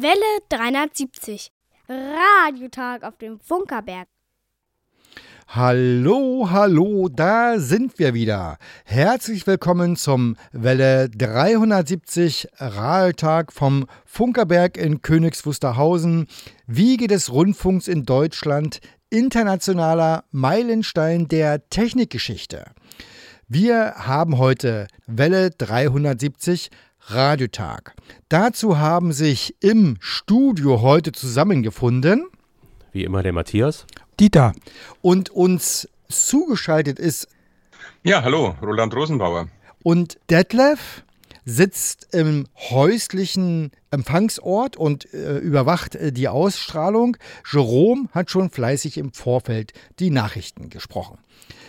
Welle 370. Radiotag auf dem Funkerberg. Hallo, hallo, da sind wir wieder. Herzlich willkommen zum Welle 370 Rahltag vom Funkerberg in Königs Wusterhausen, Wiege des Rundfunks in Deutschland, internationaler Meilenstein der Technikgeschichte. Wir haben heute Welle 370 Radiotag. Dazu haben sich im Studio heute zusammengefunden. Wie immer der Matthias. Dieter. Und uns zugeschaltet ist. Ja, hallo, Roland Rosenbauer. Und Detlef sitzt im häuslichen Empfangsort und äh, überwacht äh, die Ausstrahlung. Jerome hat schon fleißig im Vorfeld die Nachrichten gesprochen.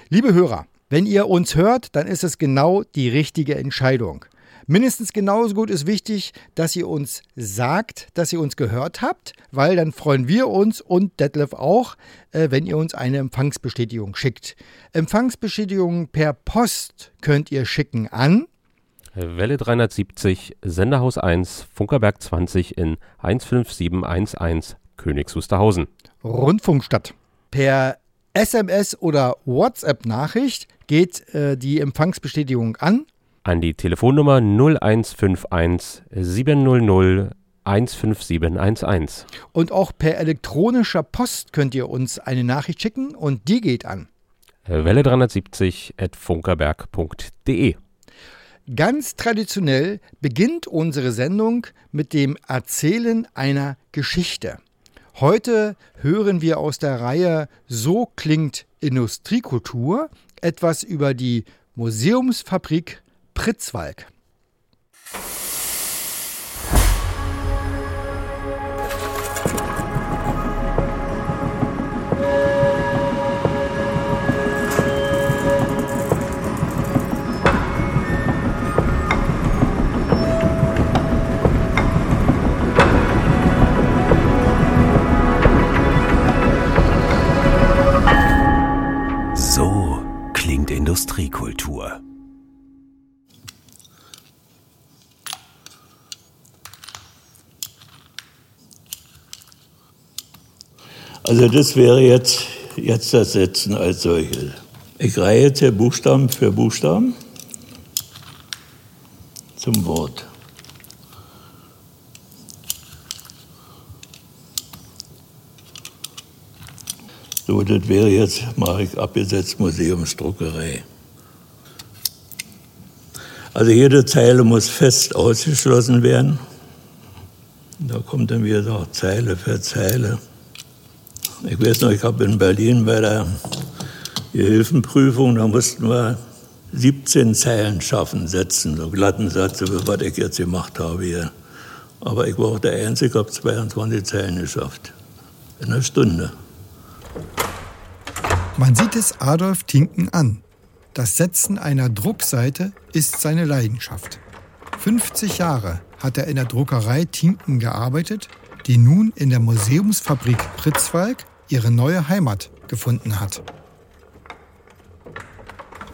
Liebe Hörer, wenn ihr uns hört, dann ist es genau die richtige Entscheidung. Mindestens genauso gut ist wichtig, dass ihr uns sagt, dass ihr uns gehört habt, weil dann freuen wir uns und Detlef auch, äh, wenn ihr uns eine Empfangsbestätigung schickt. Empfangsbestätigungen per Post könnt ihr schicken an Welle 370, Senderhaus 1, Funkerberg 20 in 15711 Königs Wusterhausen. Rundfunkstadt. Per SMS oder WhatsApp-Nachricht geht äh, die Empfangsbestätigung an an die Telefonnummer 0151 700 15711. Und auch per elektronischer Post könnt ihr uns eine Nachricht schicken und die geht an Welle 370 at funkerberg.de. Ganz traditionell beginnt unsere Sendung mit dem Erzählen einer Geschichte. Heute hören wir aus der Reihe So klingt Industriekultur etwas über die Museumsfabrik Pritzwalk. So klingt Industriekultur. Also das wäre jetzt, jetzt das Setzen als solches. Ich reihe jetzt hier Buchstaben für Buchstaben zum Wort. So, das wäre jetzt, mache ich abgesetzt Museumsdruckerei. Also jede Zeile muss fest ausgeschlossen werden. Da kommt dann wieder Zeile für Zeile. Ich weiß noch, ich habe in Berlin bei der Gehilfenprüfung, da mussten wir 17 Zeilen schaffen, setzen, so glatten Satz, was ich jetzt gemacht habe hier. Aber ich war auch der Einzige, habe 22 Zeilen geschafft. In einer Stunde. Man sieht es Adolf Tinken an. Das Setzen einer Druckseite ist seine Leidenschaft. 50 Jahre hat er in der Druckerei Tinken gearbeitet, die nun in der Museumsfabrik Pritzwalk ihre neue Heimat gefunden hat.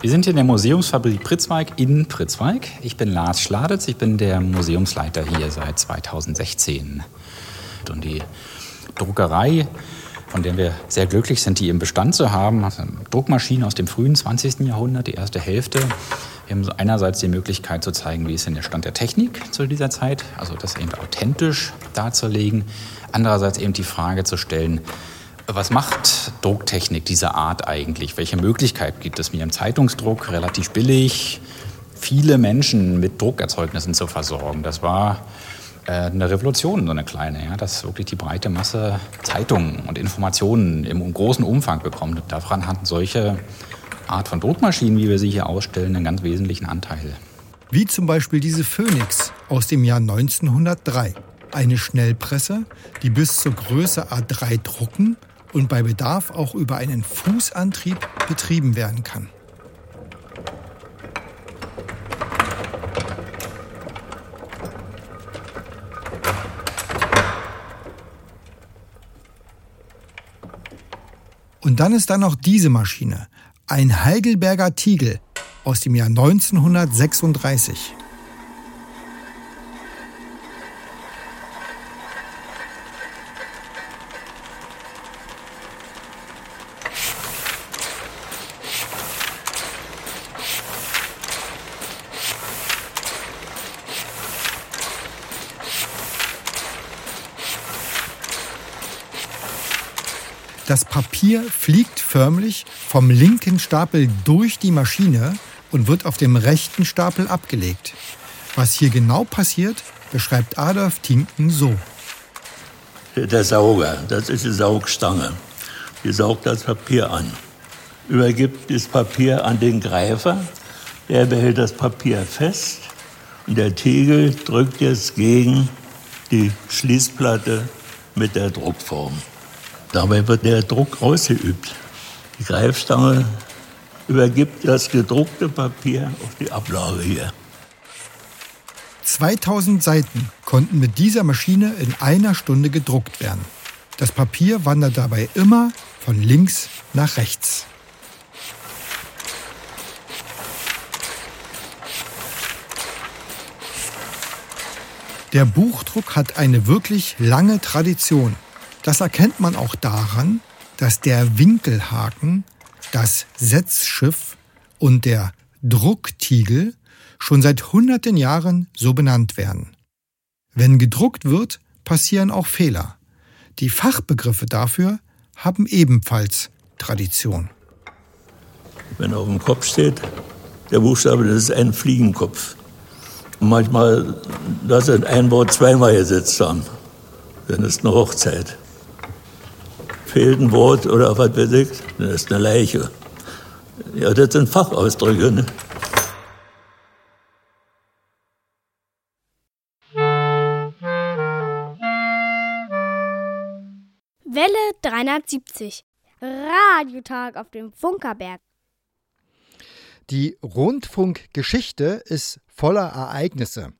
Wir sind hier in der Museumsfabrik Pritzwalk in Pritzwalk. Ich bin Lars Schladitz, ich bin der Museumsleiter hier seit 2016. Und die Druckerei, von der wir sehr glücklich sind, die im Bestand zu haben, Druckmaschine aus dem frühen 20. Jahrhundert, die erste Hälfte. Wir haben einerseits die Möglichkeit zu zeigen, wie ist denn der Stand der Technik zu dieser Zeit, also das eben authentisch darzulegen. Andererseits eben die Frage zu stellen, was macht Drucktechnik dieser Art eigentlich? Welche Möglichkeit gibt es mir im Zeitungsdruck relativ billig, viele Menschen mit Druckerzeugnissen zu versorgen? Das war äh, eine Revolution, so eine kleine, ja, dass wirklich die breite Masse Zeitungen und Informationen im großen Umfang bekommt. daran hatten solche Art von Druckmaschinen, wie wir sie hier ausstellen, einen ganz wesentlichen Anteil. Wie zum Beispiel diese Phoenix aus dem Jahr 1903. Eine Schnellpresse, die bis zur Größe A3 drucken und bei Bedarf auch über einen Fußantrieb betrieben werden kann. Und dann ist da noch diese Maschine, ein Heidelberger Tiegel aus dem Jahr 1936. Das Papier fliegt förmlich vom linken Stapel durch die Maschine und wird auf dem rechten Stapel abgelegt. Was hier genau passiert, beschreibt Adolf Tinken so. Der Sauger, das ist die Saugstange. Die saugt das Papier an. Übergibt das Papier an den Greifer. Der behält das Papier fest. Und der Tegel drückt jetzt gegen die Schließplatte mit der Druckform. Dabei wird der Druck ausgeübt. Die Greifstange übergibt das gedruckte Papier auf die Ablage hier. 2000 Seiten konnten mit dieser Maschine in einer Stunde gedruckt werden. Das Papier wandert dabei immer von links nach rechts. Der Buchdruck hat eine wirklich lange Tradition. Das erkennt man auch daran, dass der Winkelhaken, das Setzschiff und der Drucktiegel schon seit hunderten Jahren so benannt werden. Wenn gedruckt wird, passieren auch Fehler. Die Fachbegriffe dafür haben ebenfalls Tradition. Wenn auf dem Kopf steht, der Buchstabe, das ist ein Fliegenkopf. Und manchmal, dass sie ein Wort zweimal gesetzt haben, dann ist eine Hochzeit. Fehlt ein Wort oder was weiß ich, dann ist eine Leiche. Ja, das sind Fachausdrücke. Ne? Welle 370. Radiotag auf dem Funkerberg. Die Rundfunkgeschichte ist voller Ereignisse.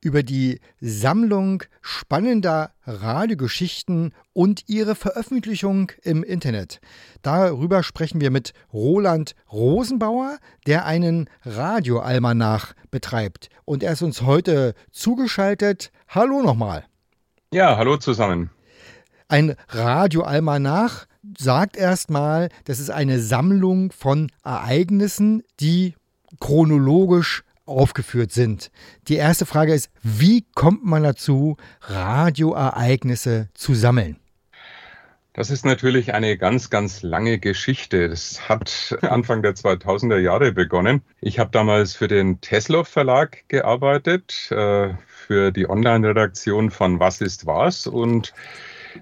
Über die Sammlung spannender Radiogeschichten und ihre Veröffentlichung im Internet. Darüber sprechen wir mit Roland Rosenbauer, der einen Radioalmanach betreibt. Und er ist uns heute zugeschaltet. Hallo nochmal. Ja, hallo zusammen. Ein Radioalmanach sagt erstmal, das ist eine Sammlung von Ereignissen, die chronologisch aufgeführt sind. Die erste Frage ist, wie kommt man dazu, Radioereignisse zu sammeln? Das ist natürlich eine ganz, ganz lange Geschichte. Das hat Anfang der 2000er Jahre begonnen. Ich habe damals für den Tesla Verlag gearbeitet, äh, für die Online-Redaktion von Was ist was und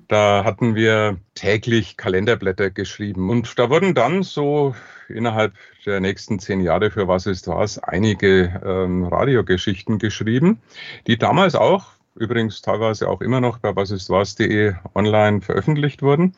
da hatten wir täglich Kalenderblätter geschrieben. Und da wurden dann so innerhalb der nächsten zehn Jahre für Was ist was einige ähm, Radiogeschichten geschrieben, die damals auch, übrigens teilweise auch immer noch bei wasistwas.de online veröffentlicht wurden.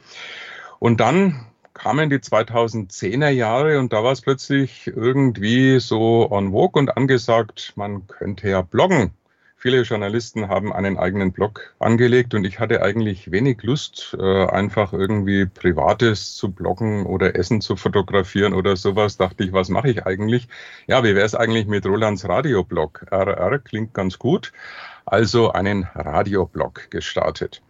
Und dann kamen die 2010er Jahre und da war es plötzlich irgendwie so en vogue und angesagt, man könnte ja bloggen. Viele Journalisten haben einen eigenen Blog angelegt und ich hatte eigentlich wenig Lust, äh, einfach irgendwie Privates zu bloggen oder Essen zu fotografieren oder sowas. Dachte ich, was mache ich eigentlich? Ja, wie wäre es eigentlich mit Rolands Radioblog? RR klingt ganz gut. Also einen Radioblog gestartet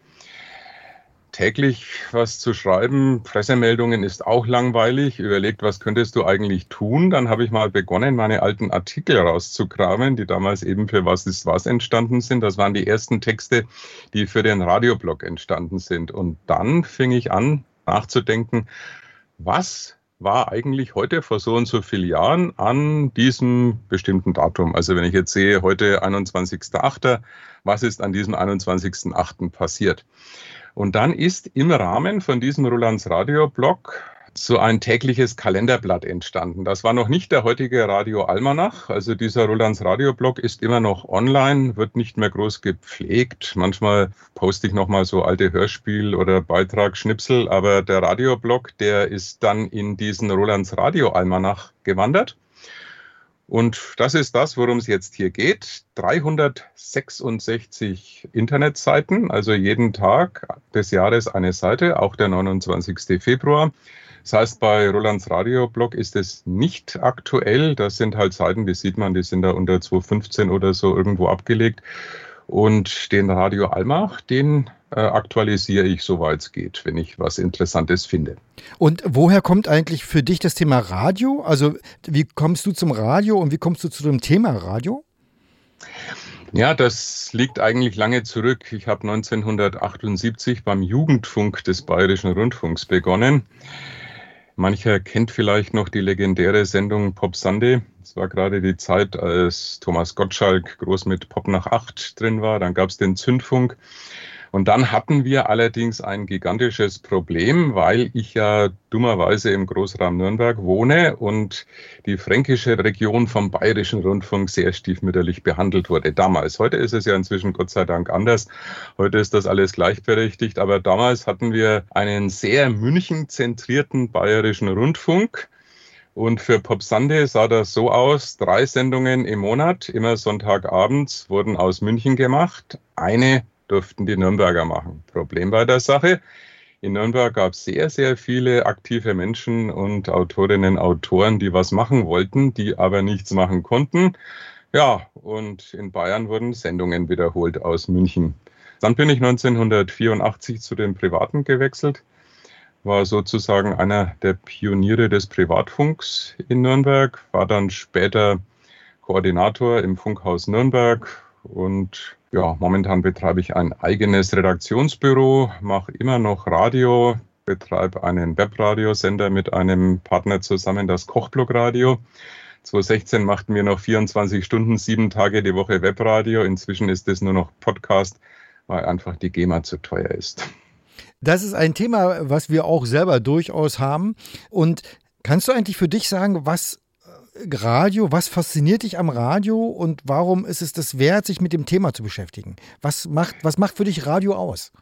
täglich was zu schreiben. Pressemeldungen ist auch langweilig. Überlegt, was könntest du eigentlich tun? Dann habe ich mal begonnen, meine alten Artikel rauszukramen, die damals eben für Was ist was entstanden sind. Das waren die ersten Texte, die für den Radioblog entstanden sind. Und dann fing ich an, nachzudenken, was war eigentlich heute vor so und so vielen Jahren an diesem bestimmten Datum. Also wenn ich jetzt sehe, heute 21.8., was ist an diesem 21.8. passiert? Und dann ist im Rahmen von diesem Rolands Radioblog so ein tägliches Kalenderblatt entstanden. Das war noch nicht der heutige Radio Almanach. Also dieser Rolands Radioblog ist immer noch online, wird nicht mehr groß gepflegt. Manchmal poste ich noch mal so alte Hörspiel- oder Beitragsschnipsel, aber der Radioblog, der ist dann in diesen Rolands Radio Almanach gewandert. Und das ist das, worum es jetzt hier geht. 366 Internetseiten, also jeden Tag des Jahres eine Seite, auch der 29. Februar. Das heißt, bei Rolands Radioblog ist es nicht aktuell. Das sind halt Seiten, die sieht man, die sind da unter 215 oder so irgendwo abgelegt. Und den Radio Almach, den äh, aktualisiere ich, soweit es geht, wenn ich was Interessantes finde. Und woher kommt eigentlich für dich das Thema Radio? Also wie kommst du zum Radio und wie kommst du zu dem Thema Radio? Ja, das liegt eigentlich lange zurück. Ich habe 1978 beim Jugendfunk des Bayerischen Rundfunks begonnen. Mancher kennt vielleicht noch die legendäre Sendung Pop Sunday. Es war gerade die Zeit, als Thomas Gottschalk groß mit Pop nach acht drin war. Dann gab es den Zündfunk. Und dann hatten wir allerdings ein gigantisches Problem, weil ich ja dummerweise im Großraum Nürnberg wohne und die fränkische Region vom Bayerischen Rundfunk sehr stiefmütterlich behandelt wurde. Damals. Heute ist es ja inzwischen Gott sei Dank anders. Heute ist das alles gleichberechtigt. Aber damals hatten wir einen sehr München-zentrierten Bayerischen Rundfunk. Und für Pop sah das so aus, drei Sendungen im Monat, immer Sonntagabends, wurden aus München gemacht. Eine durften die Nürnberger machen. Problem bei der Sache, in Nürnberg gab es sehr, sehr viele aktive Menschen und Autorinnen, Autoren, die was machen wollten, die aber nichts machen konnten. Ja, und in Bayern wurden Sendungen wiederholt aus München. Dann bin ich 1984 zu den Privaten gewechselt, war sozusagen einer der Pioniere des Privatfunks in Nürnberg, war dann später Koordinator im Funkhaus Nürnberg und ja, momentan betreibe ich ein eigenes Redaktionsbüro, mache immer noch Radio, betreibe einen Webradiosender mit einem Partner zusammen, das Kochblock Radio. 2016 machten wir noch 24 Stunden, sieben Tage die Woche Webradio. Inzwischen ist es nur noch Podcast, weil einfach die GEMA zu teuer ist. Das ist ein Thema, was wir auch selber durchaus haben. Und kannst du eigentlich für dich sagen, was Radio, was fasziniert dich am Radio und warum ist es das wert, sich mit dem Thema zu beschäftigen? Was macht, was macht für dich Radio aus?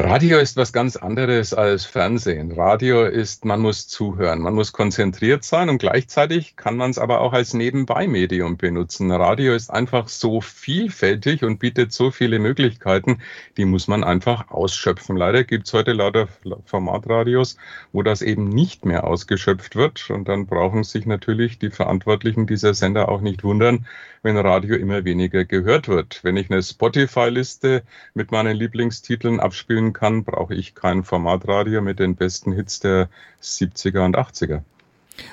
Radio ist was ganz anderes als Fernsehen. Radio ist, man muss zuhören, man muss konzentriert sein und gleichzeitig kann man es aber auch als Nebenbei-Medium benutzen. Radio ist einfach so vielfältig und bietet so viele Möglichkeiten, die muss man einfach ausschöpfen. Leider gibt es heute lauter Formatradios, wo das eben nicht mehr ausgeschöpft wird und dann brauchen sich natürlich die Verantwortlichen dieser Sender auch nicht wundern, wenn Radio immer weniger gehört wird. Wenn ich eine Spotify-Liste mit meinen Lieblingstiteln abspielen kann, brauche ich kein Formatradio mit den besten Hits der 70er und 80er.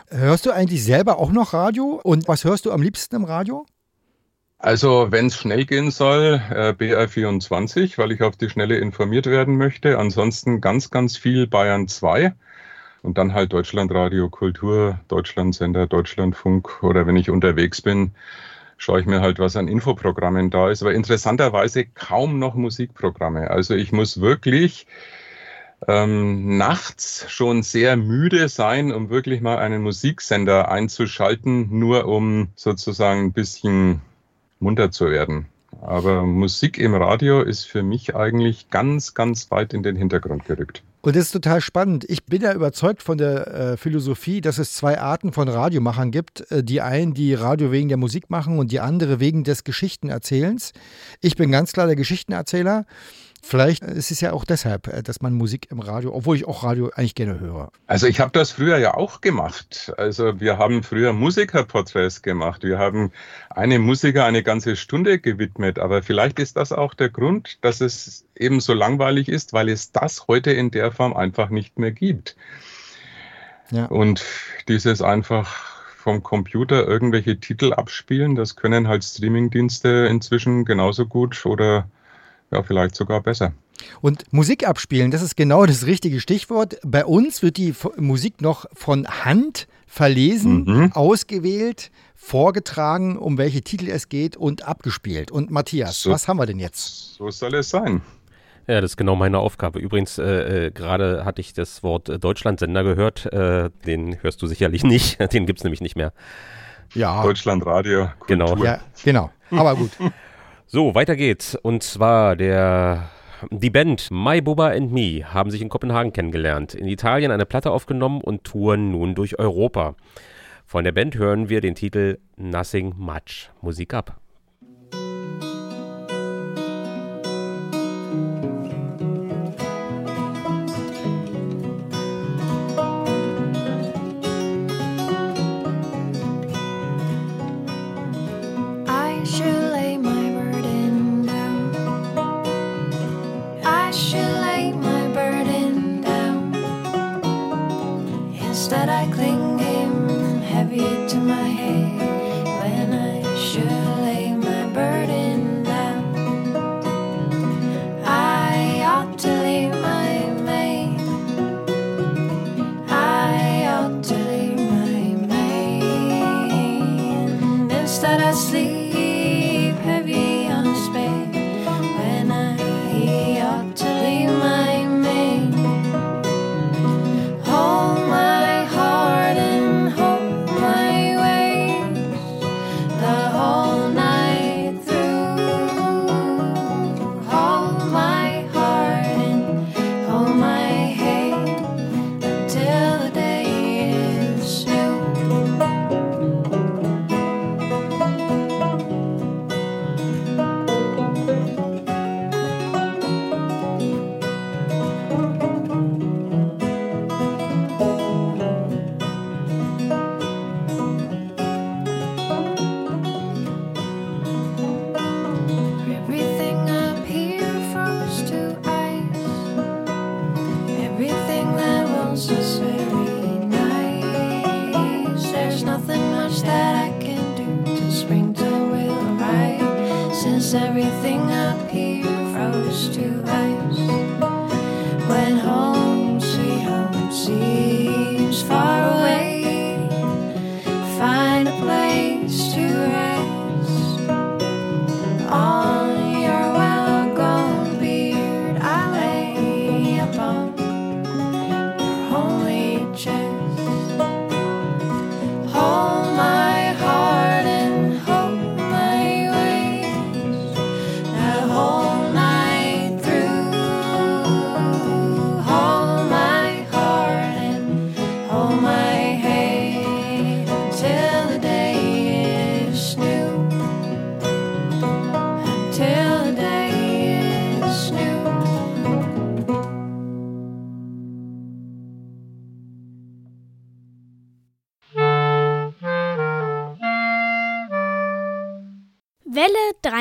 Hörst du eigentlich selber auch noch Radio? Und was hörst du am liebsten im Radio? Also, wenn es schnell gehen soll, äh, BR24, weil ich auf die Schnelle informiert werden möchte. Ansonsten ganz, ganz viel Bayern 2 und dann halt Deutschlandradio, Kultur, Deutschlandsender, Deutschlandfunk oder wenn ich unterwegs bin, schaue ich mir halt, was an Infoprogrammen da ist. Aber interessanterweise kaum noch Musikprogramme. Also ich muss wirklich ähm, nachts schon sehr müde sein, um wirklich mal einen Musiksender einzuschalten, nur um sozusagen ein bisschen munter zu werden. Aber Musik im Radio ist für mich eigentlich ganz, ganz weit in den Hintergrund gerückt. Und das ist total spannend. Ich bin ja überzeugt von der äh, Philosophie, dass es zwei Arten von Radiomachern gibt. Äh, die einen, die Radio wegen der Musik machen und die andere wegen des Geschichtenerzählens. Ich bin ganz klar der Geschichtenerzähler. Vielleicht ist es ja auch deshalb, äh, dass man Musik im Radio, obwohl ich auch Radio eigentlich gerne höre. Also ich habe das früher ja auch gemacht. Also wir haben früher Musikerporträts gemacht. Wir haben einem Musiker eine ganze Stunde gewidmet. Aber vielleicht ist das auch der Grund, dass es eben so langweilig ist, weil es das heute in der Form einfach nicht mehr gibt. Ja. Und dieses einfach vom Computer irgendwelche Titel abspielen, das können halt Streamingdienste inzwischen genauso gut oder ja, vielleicht sogar besser. Und Musik abspielen, das ist genau das richtige Stichwort. Bei uns wird die Musik noch von Hand verlesen, mhm. ausgewählt, vorgetragen, um welche Titel es geht und abgespielt. Und Matthias, so, was haben wir denn jetzt? So soll es sein. Ja, das ist genau meine Aufgabe. Übrigens, äh, äh, gerade hatte ich das Wort äh, Deutschlandsender gehört. Äh, den hörst du sicherlich nicht. Den gibt es nämlich nicht mehr. Ja. Deutschlandradio. Genau. Ja, genau. Aber gut. So, weiter geht's. Und zwar der die Band My Bubba and Me haben sich in Kopenhagen kennengelernt, in Italien eine Platte aufgenommen und touren nun durch Europa. Von der Band hören wir den Titel Nothing Much. Musik ab.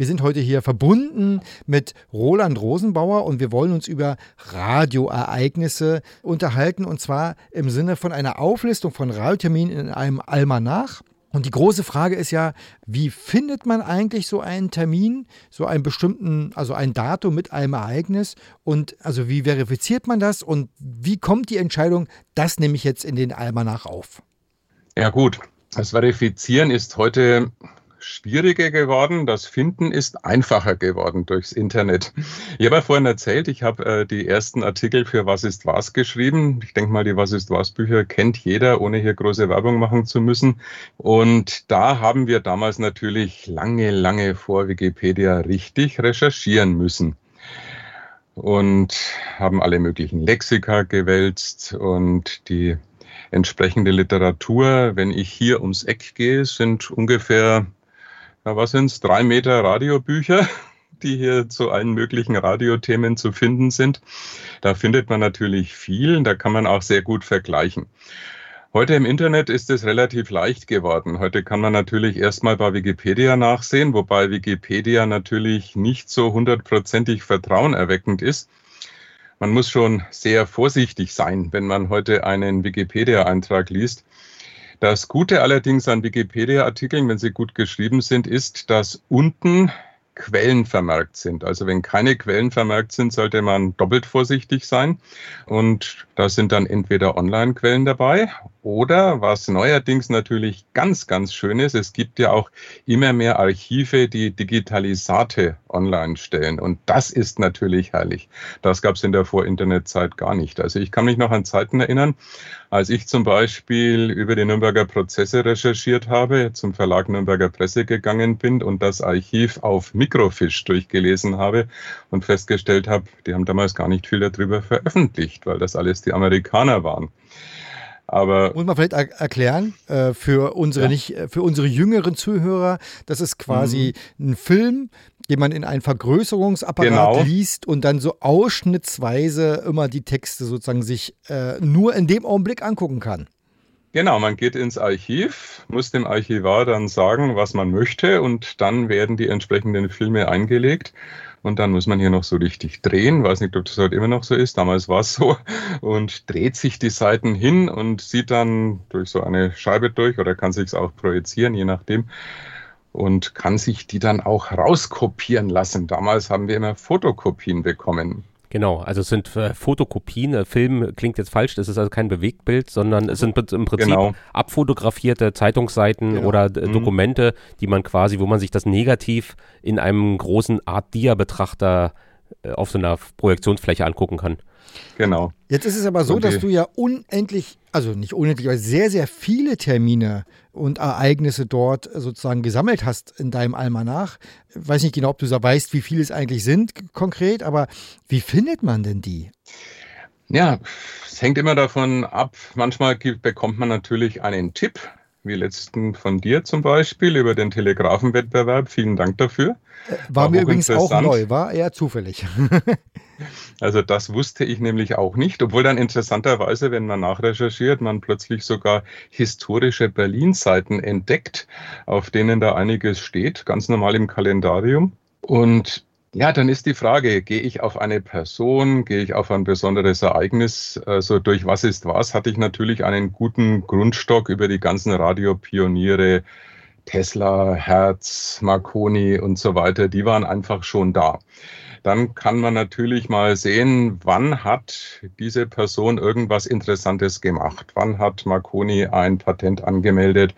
Wir sind heute hier verbunden mit Roland Rosenbauer und wir wollen uns über Radioereignisse unterhalten und zwar im Sinne von einer Auflistung von Radioterminen in einem Almanach. Und die große Frage ist ja, wie findet man eigentlich so einen Termin, so einen bestimmten, also ein Datum mit einem Ereignis und also wie verifiziert man das und wie kommt die Entscheidung, das nehme ich jetzt in den Almanach auf? Ja gut, das Verifizieren ist heute schwieriger geworden. Das Finden ist einfacher geworden durchs Internet. Ich habe ja vorhin erzählt, ich habe äh, die ersten Artikel für Was ist was geschrieben. Ich denke mal, die Was ist was Bücher kennt jeder, ohne hier große Werbung machen zu müssen. Und da haben wir damals natürlich lange, lange vor Wikipedia richtig recherchieren müssen und haben alle möglichen Lexika gewälzt und die entsprechende Literatur. Wenn ich hier ums Eck gehe, sind ungefähr ja, was sind es, drei Meter Radiobücher, die hier zu allen möglichen Radiothemen zu finden sind. Da findet man natürlich viel, da kann man auch sehr gut vergleichen. Heute im Internet ist es relativ leicht geworden. Heute kann man natürlich erstmal bei Wikipedia nachsehen, wobei Wikipedia natürlich nicht so hundertprozentig vertrauenerweckend ist. Man muss schon sehr vorsichtig sein, wenn man heute einen Wikipedia-Eintrag liest. Das Gute allerdings an Wikipedia-Artikeln, wenn sie gut geschrieben sind, ist, dass unten Quellen vermerkt sind. Also wenn keine Quellen vermerkt sind, sollte man doppelt vorsichtig sein. Und da sind dann entweder Online-Quellen dabei oder, was neuerdings natürlich ganz, ganz schön ist, es gibt ja auch immer mehr Archive, die Digitalisate online stellen. Und das ist natürlich herrlich. Das gab es in der Vor-Internet-Zeit gar nicht. Also ich kann mich noch an Zeiten erinnern, als ich zum Beispiel über die Nürnberger Prozesse recherchiert habe, zum Verlag Nürnberger Presse gegangen bin und das Archiv auf Microfiche durchgelesen habe und festgestellt habe, die haben damals gar nicht viel darüber veröffentlicht, weil das alles die Amerikaner waren. Aber Muss man vielleicht er erklären äh, für unsere Ja. nicht äh, für unsere jüngeren Zuhörer, das ist quasi ein Film, den man in einen Vergrößerungsapparat Genau. liest und dann so ausschnittsweise immer die Texte sozusagen sich äh, nur in dem Augenblick angucken kann. Genau, man geht ins Archiv, muss dem Archivar dann sagen, was man möchte und dann werden die entsprechenden Filme eingelegt. Und dann muss man hier noch so richtig drehen. Weiß nicht, ob das heute immer noch so ist. Damals war es so. Und dreht sich die Seiten hin und sieht dann durch so eine Scheibe durch oder kann sich es auch projizieren, je nachdem. Und kann sich die dann auch rauskopieren lassen. Damals haben wir immer Fotokopien bekommen. Genau, also es sind äh, Fotokopien. Äh, Film klingt jetzt falsch, das ist also kein Bewegtbild, sondern es sind im Prinzip Genau. abfotografierte Zeitungsseiten Genau. oder äh, Mhm. Dokumente, die man quasi, wo man sich das negativ in einem großen Art Dia-Betrachter äh, auf so einer Projektionsfläche angucken kann. Genau. Jetzt ist es aber so, dass du ja unendlich, also nicht unendlich, aber sehr, sehr viele Termine und Ereignisse dort sozusagen gesammelt hast in deinem Almanach. Ich weiß nicht genau, ob du so weißt, wie viele es eigentlich sind konkret, aber wie findet man denn die? Ja, es hängt immer davon ab. Manchmal bekommt man natürlich einen Tipp, wie letzten von dir zum Beispiel, über den Telegrafenwettbewerb. Vielen Dank dafür. War, War mir übrigens auch neu, war eher zufällig. Also das wusste ich nämlich auch nicht, obwohl dann interessanterweise, wenn man nachrecherchiert, man plötzlich sogar historische Berlin-Seiten entdeckt, auf denen da einiges steht, ganz normal im Kalendarium. Und ja, dann ist die Frage, gehe ich auf eine Person, gehe ich auf ein besonderes Ereignis, also durch was ist was, hatte ich natürlich einen guten Grundstock über die ganzen Radiopioniere, Tesla, Hertz, Marconi und so weiter, die waren einfach schon da. Dann kann man natürlich mal sehen, wann hat diese Person irgendwas Interessantes gemacht? Wann hat Marconi ein Patent angemeldet?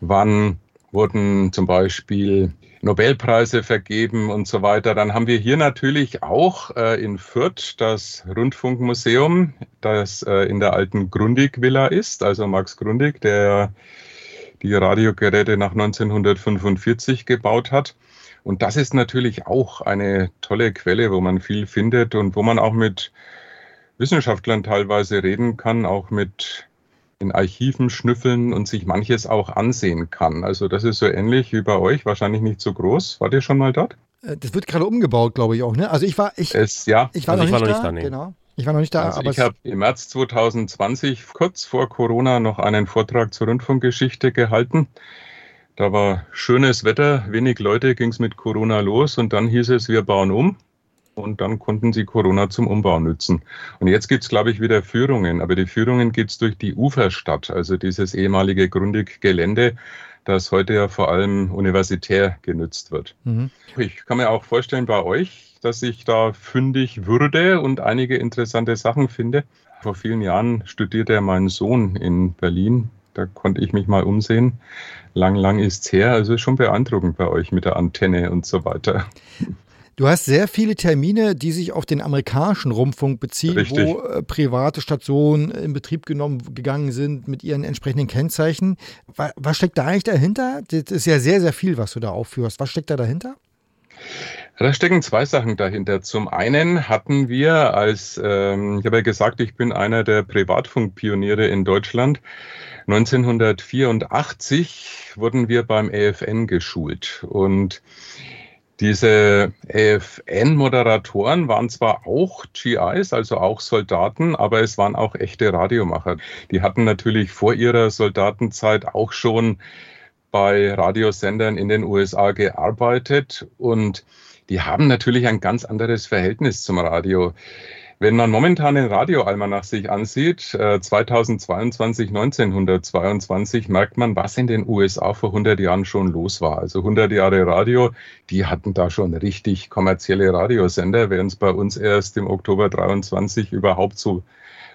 Wann wurden zum Beispiel Nobelpreise vergeben und so weiter. Dann haben wir hier natürlich auch äh, in Fürth das Rundfunkmuseum, das äh, in der alten Grundig-Villa ist. Also Max Grundig, der die Radiogeräte nach 1945 gebaut hat. Und das ist natürlich auch eine tolle Quelle, wo man viel findet und wo man auch mit Wissenschaftlern teilweise reden kann, auch mit in Archiven schnüffeln und sich manches auch ansehen kann. Also das ist so ähnlich wie bei euch, wahrscheinlich nicht so groß. Wart ihr schon mal dort? Äh, Das wird gerade umgebaut, glaube ich auch, ne? Also ich war, ich, Es, ja, ich war, also noch, ich nicht war noch da, nicht da, nee. genau. Ich war noch nicht da, also aber ich habe im März 2020, kurz vor Corona, noch einen Vortrag zur Rundfunkgeschichte gehalten. Da war schönes Wetter, wenig Leute, ging es mit Corona los und dann hieß es, wir bauen um. Und dann konnten sie Corona zum Umbau nützen. Und jetzt gibt es, glaube ich, wieder Führungen. Aber die Führungen gibt es durch die Uferstadt, also dieses ehemalige Grundig-Gelände, das heute ja vor allem universitär genützt wird. Mhm. Ich kann mir auch vorstellen bei euch, dass ich da fündig würde und einige interessante Sachen finde. Vor vielen Jahren studierte mein Sohn in Berlin. Da konnte ich mich mal umsehen. Lang, lang ist's her. Also ist schon beeindruckend bei euch mit der Antenne und so weiter. Du hast sehr viele Termine, die sich auf den amerikanischen Rundfunk beziehen, Richtig. wo äh, private Stationen in Betrieb genommen gegangen sind mit ihren entsprechenden Kennzeichen. Was, was steckt da eigentlich dahinter? Das ist ja sehr, sehr viel, was du da aufführst. Was steckt da dahinter? Da stecken zwei Sachen dahinter. Zum einen hatten wir als, ähm, ich habe ja gesagt, ich bin einer der Privatfunkpioniere in Deutschland. 1984 wurden wir beim EFN geschult und diese EFN-Moderatoren waren zwar auch GIs, also auch Soldaten, aber es waren auch echte Radiomacher. Die hatten natürlich vor ihrer Soldatenzeit auch schon bei Radiosendern in den USA gearbeitet und die haben natürlich ein ganz anderes Verhältnis zum Radio. Wenn man momentan den Radioalmanach sich ansieht, äh, 2022, 1922, merkt man, was in den USA vor 100 Jahren schon los war. Also 100 Jahre Radio, die hatten da schon richtig kommerzielle Radiosender, während es bei uns erst im Oktober 23 überhaupt so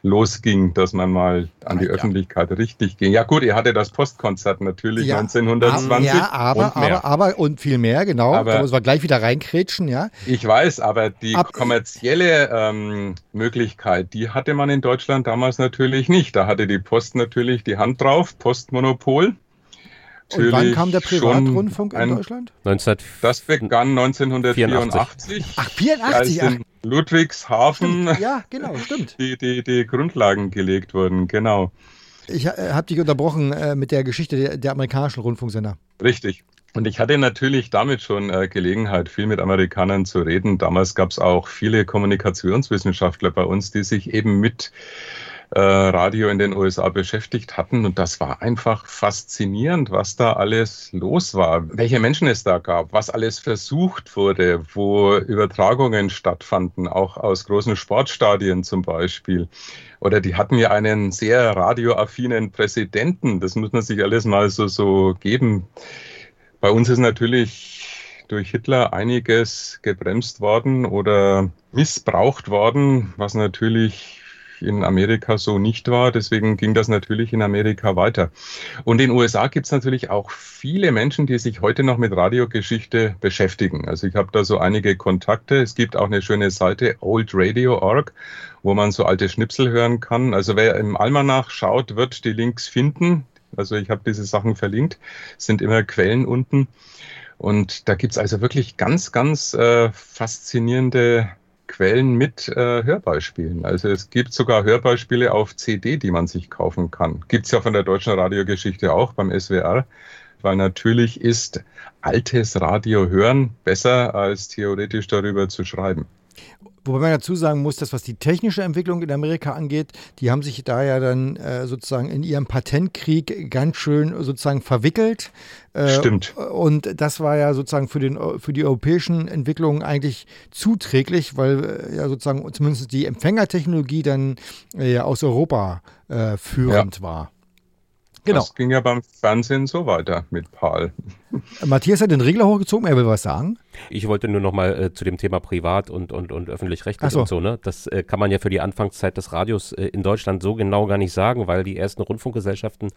losging, dass man mal an die Ja. Öffentlichkeit richtig ging. Ja gut, ihr hatte das Postkonzert natürlich Ja, 1920. Ja, aber, und mehr. aber, aber und viel mehr, genau. Aber- da muss man gleich wieder reinkrätschen, ja. Ich weiß, aber die Ab- kommerzielle ähm, Möglichkeit, die hatte man in Deutschland damals natürlich nicht. Da hatte die Post natürlich die Hand drauf, Postmonopol. Und wann Natürlich kam der Privatrundfunk in Deutschland? 19 Das begann 1984, Ach, 84, als in Ludwigshafen Ja, genau, stimmt. die, die, die Grundlagen gelegt wurden. Genau, Ich äh, habe dich unterbrochen äh, mit der Geschichte der, der amerikanischen Rundfunksender. richtig. Und ich hatte natürlich damit schon äh, Gelegenheit, viel mit Amerikanern zu reden. Damals gab es auch viele Kommunikationswissenschaftler bei uns, die sich eben mit äh, Radio in den USA beschäftigt hatten. Und das war einfach faszinierend, was da alles los war, welche Menschen es da gab, was alles versucht wurde, wo Übertragungen stattfanden, auch aus großen Sportstadien zum Beispiel. Oder die hatten ja einen sehr radioaffinen Präsidenten. Das muss man sich alles mal so, so geben. Bei uns ist natürlich durch Hitler einiges gebremst worden oder missbraucht worden, was natürlich in Amerika so nicht war. Deswegen ging das natürlich in Amerika weiter. Und in den USA gibt es natürlich auch viele Menschen, die sich heute noch mit Radiogeschichte beschäftigen. Also ich habe da so einige Kontakte. Es gibt auch eine schöne Seite oldradio.org, wo man so alte Schnipsel hören kann. Also wer im Almanach schaut, wird die Links finden. Also ich habe diese Sachen verlinkt, sind immer Quellen unten. Und da gibt es also wirklich ganz, ganz äh, faszinierende Quellen mit äh, Hörbeispielen. Also es gibt sogar Hörbeispiele auf CD, die man sich kaufen kann. Gibt es ja von der deutschen Radiogeschichte auch beim SWR, weil natürlich ist altes Radio hören besser als theoretisch darüber zu schreiben. Wobei man dazu sagen muss, dass was die technische Entwicklung in Amerika angeht, die haben sich da ja dann äh, sozusagen in ihrem Patentkrieg ganz schön sozusagen verwickelt. Äh, Stimmt. Und das war ja sozusagen für, den, für die europäischen Entwicklungen eigentlich zuträglich, weil äh, ja sozusagen zumindest die Empfängertechnologie dann äh, aus Europa äh, führend Ja. war. Genau. Das ging ja beim Fernsehen so weiter mit Paul. Matthias hat den Regler hochgezogen, er will was sagen. Ich wollte nur noch mal äh, zu dem Thema Privat und, und, und öffentlich-rechtlich so. und so. Ne? Das äh, kann man ja für die Anfangszeit des Radios äh, in Deutschland so genau gar nicht sagen, weil die ersten Rundfunkgesellschaften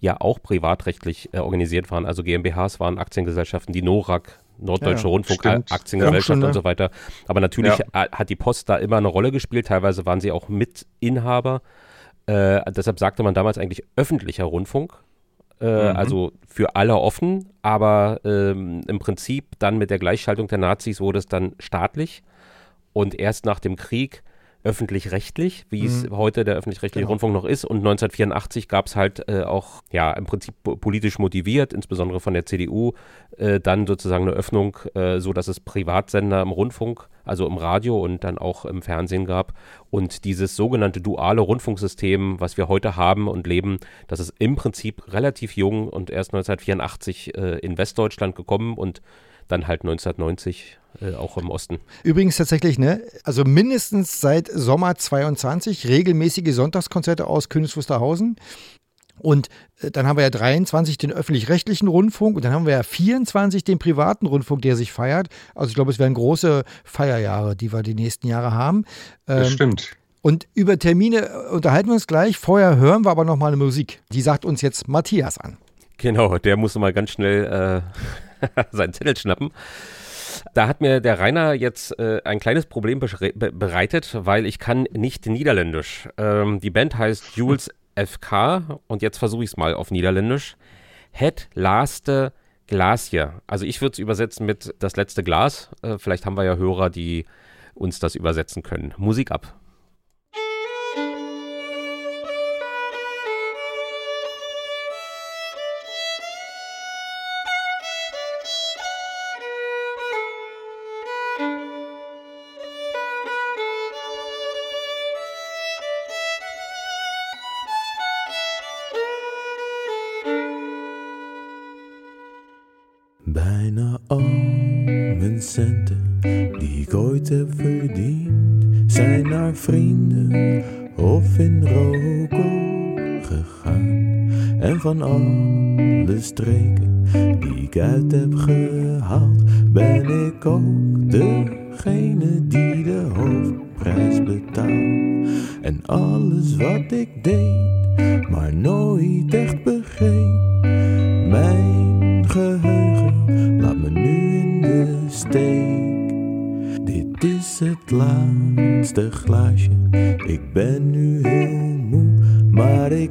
ja auch privatrechtlich äh, organisiert waren. Also GmbHs waren Aktiengesellschaften, die NORAG, Norddeutsche Ja, Rundfunk, stimmt. Aktiengesellschaft Ja, schon, und ne? so weiter. Aber natürlich äh, hat die Post da immer eine Rolle gespielt. Teilweise waren sie auch Mitinhaber. Äh, deshalb sagte man damals eigentlich öffentlicher Rundfunk. Äh, Also für alle offen, aber ähm, im Prinzip dann mit der Gleichschaltung der Nazis wurde es dann staatlich und erst nach dem Krieg öffentlich-rechtlich, wie es heute der öffentlich-rechtliche Rundfunk noch ist. Und 1984 gab es halt äh, auch, ja, im Prinzip po- politisch motiviert, insbesondere von der CDU, äh, dann sozusagen eine Öffnung, äh, so dass es Privatsender im Rundfunk, also im Radio und dann auch im Fernsehen gab. Und dieses sogenannte duale Rundfunksystem, was wir heute haben und leben, das ist im Prinzip relativ jung und erst 1984 äh, in Westdeutschland gekommen und dann halt 1990 äh, auch im Osten. Übrigens tatsächlich, ne, also mindestens seit Sommer 22 regelmäßige Sonntagskonzerte aus Königs Wusterhausen. Und äh, dann haben wir ja 23 den öffentlich-rechtlichen Rundfunk und dann haben wir ja 24 den privaten Rundfunk, der sich feiert. Also ich glaube, es werden große Feierjahre, die wir die nächsten Jahre haben. Das Ähm, stimmt. und über Termine äh, unterhalten wir uns gleich. Vorher hören wir aber noch mal eine Musik. Die sagt uns jetzt Matthias an. Genau, der musste mal ganz schnell äh, seinen Zettel schnappen. Da hat mir der Rainer jetzt äh, ein kleines Problem bereitet, weil ich kann nicht Niederländisch. Ähm, die Band heißt Jules FK und jetzt versuche ich es mal auf Niederländisch. Het laatste Glasje. Also ich würde es übersetzen mit das letzte Glas. Äh, vielleicht haben wir ja Hörer, die uns das übersetzen können. Musik ab.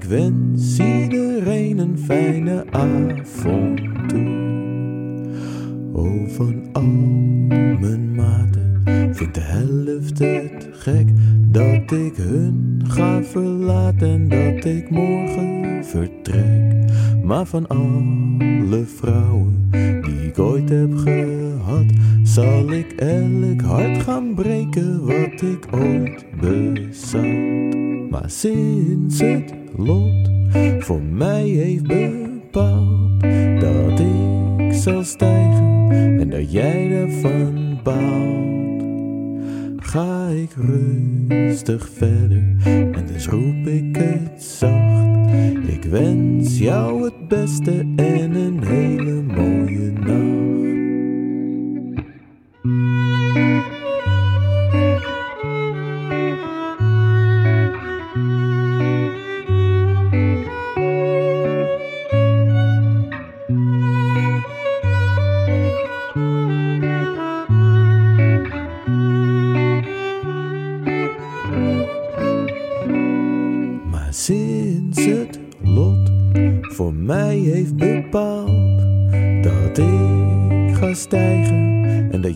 Ik wens iedereen een fijne avond toe. Oh, van al mijn maten vindt de helft het gek dat ik hun ga verlaten en dat ik morgen vertrek. Maar van alle vrouwen die ik ooit heb gehad, zal ik elk hart gaan breken wat ik ooit bezat. Maar sinds het lot voor mij heeft bepaald dat ik zal stijgen en dat jij ervan baalt, ga ik rustig verder en dus roep ik het zacht. Ik wens jou het beste en een hele mooie nacht.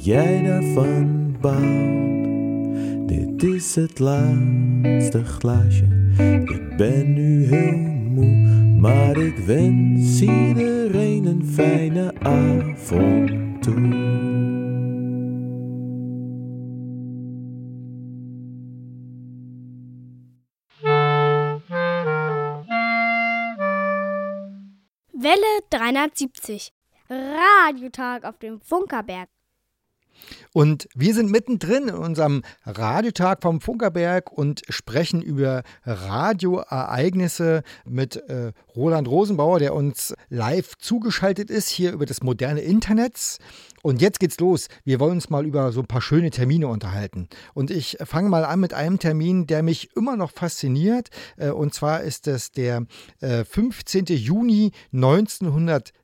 Jij daarvan baalt. Dit is het laatste glaasje. Ik ben nu heel moe, maar ik wens iedereen een fijne avond toe. Welle 370. Radiotag auf dem Funkerberg. Und wir sind mittendrin in unserem Radiotag vom Funkerberg und sprechen über Radioereignisse mit äh, Roland Rosenbauer, der uns live zugeschaltet ist, hier über das moderne Internet. Und jetzt geht's los. Wir wollen uns mal über so ein paar schöne Termine unterhalten. Und ich fange mal an mit einem Termin, der mich immer noch fasziniert. Äh, Und zwar ist es der äh, 15. Juni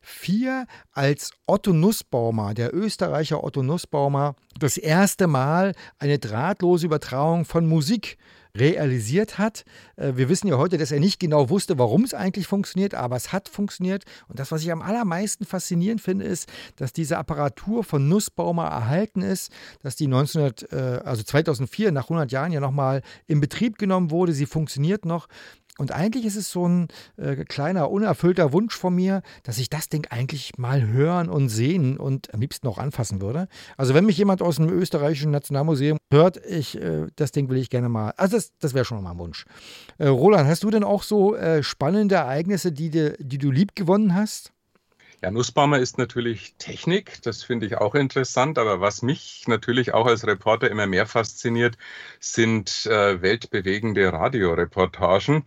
1904, als Otto Nussbaumer, der Österreicher Otto Nussbaumer, das erste Mal eine drahtlose Übertragung von Musik realisiert hat. Äh, Wir wissen ja heute, dass er nicht genau wusste, warum es eigentlich funktioniert, aber es hat funktioniert. Und das, was ich am allermeisten faszinierend finde, ist, dass diese Apparatur von Nussbaumer erhalten ist, dass die 1900, äh, also 2004 nach 100 Jahren ja nochmal in Betrieb genommen wurde. Sie funktioniert noch. Und eigentlich ist es so ein äh, kleiner, unerfüllter Wunsch von mir, dass ich das Ding eigentlich mal hören und sehen und am liebsten auch anfassen würde. Also wenn mich jemand aus dem österreichischen Nationalmuseum hört, ich, äh, das Ding will ich gerne mal. Also das, das wäre schon mal ein Wunsch. Äh, Roland, hast du denn auch so äh, spannende Ereignisse, die, dir- die du lieb gewonnen hast? Ja, Nussbaumer ist natürlich Technik, das finde ich auch interessant, aber was mich natürlich auch als Reporter immer mehr fasziniert, sind äh, weltbewegende Radioreportagen.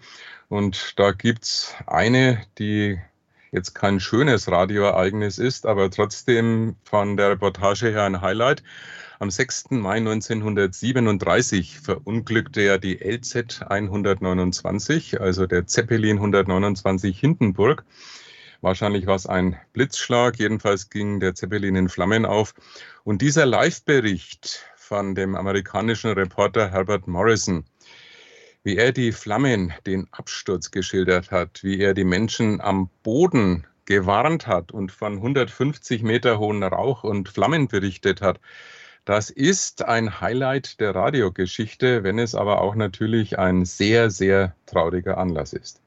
Und da gibt's eine, die jetzt kein schönes Radioereignis ist, aber trotzdem von der Reportage her ein Highlight. Am 6. Mai 1937 verunglückte ja die LZ 129, also der Zeppelin 129 Hindenburg. Wahrscheinlich war es ein Blitzschlag, jedenfalls ging der Zeppelin in Flammen auf. Und dieser Live-Bericht von dem amerikanischen Reporter Herbert Morrison, wie er die Flammen, den Absturz geschildert hat, wie er die Menschen am Boden gewarnt hat und von 150 Meter hohen Rauch und Flammen berichtet hat, das ist ein Highlight der Radiogeschichte, wenn es aber auch natürlich ein sehr, sehr trauriger Anlass ist.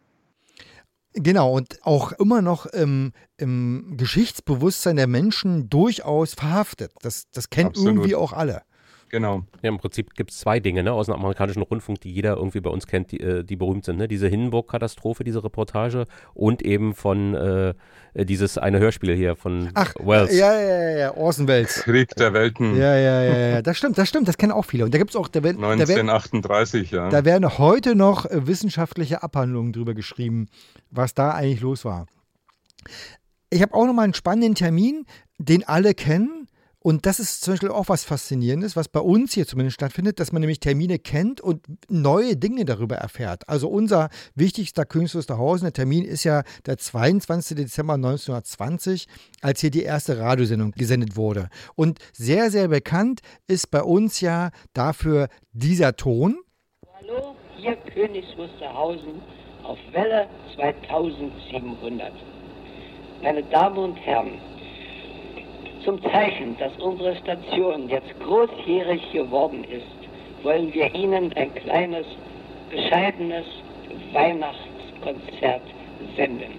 Genau, und auch immer noch im, im Geschichtsbewusstsein der Menschen durchaus verhaftet. Das, das kennen irgendwie auch alle. Genau. Ja, im Prinzip gibt es zwei Dinge ne, aus dem amerikanischen Rundfunk, die jeder irgendwie bei uns kennt, die, äh, die berühmt sind. Ne? Diese Hindenburg-Katastrophe, diese Reportage und eben von äh, dieses eine Hörspiel hier von Ach, Wells. ja, ja, ja, ja, Orson Welles. Krieg der Welten Ja, ja, ja, ja, das stimmt, das stimmt, das kennen auch viele. Und da gibt es auch, da werden, da, werden, 1938, ja. da werden heute noch äh, wissenschaftliche Abhandlungen drüber geschrieben, was da eigentlich los war. Ich habe auch noch mal einen spannenden Termin, den alle kennen. Und das ist zum Beispiel auch was Faszinierendes, was bei uns hier zumindest stattfindet, dass man nämlich Termine kennt und neue Dinge darüber erfährt. Also unser wichtigster Königs Wusterhausen, der Termin ist ja der 22. Dezember 1920, als hier die erste Radiosendung gesendet wurde. Und sehr, sehr bekannt ist bei uns ja dafür dieser Ton. Hallo, hier Königs Wusterhausen auf Welle 2700. Meine Damen und Herren, zum Zeichen, dass unsere Station jetzt großjährig geworden ist, wollen wir Ihnen ein kleines, bescheidenes Weihnachtskonzert senden.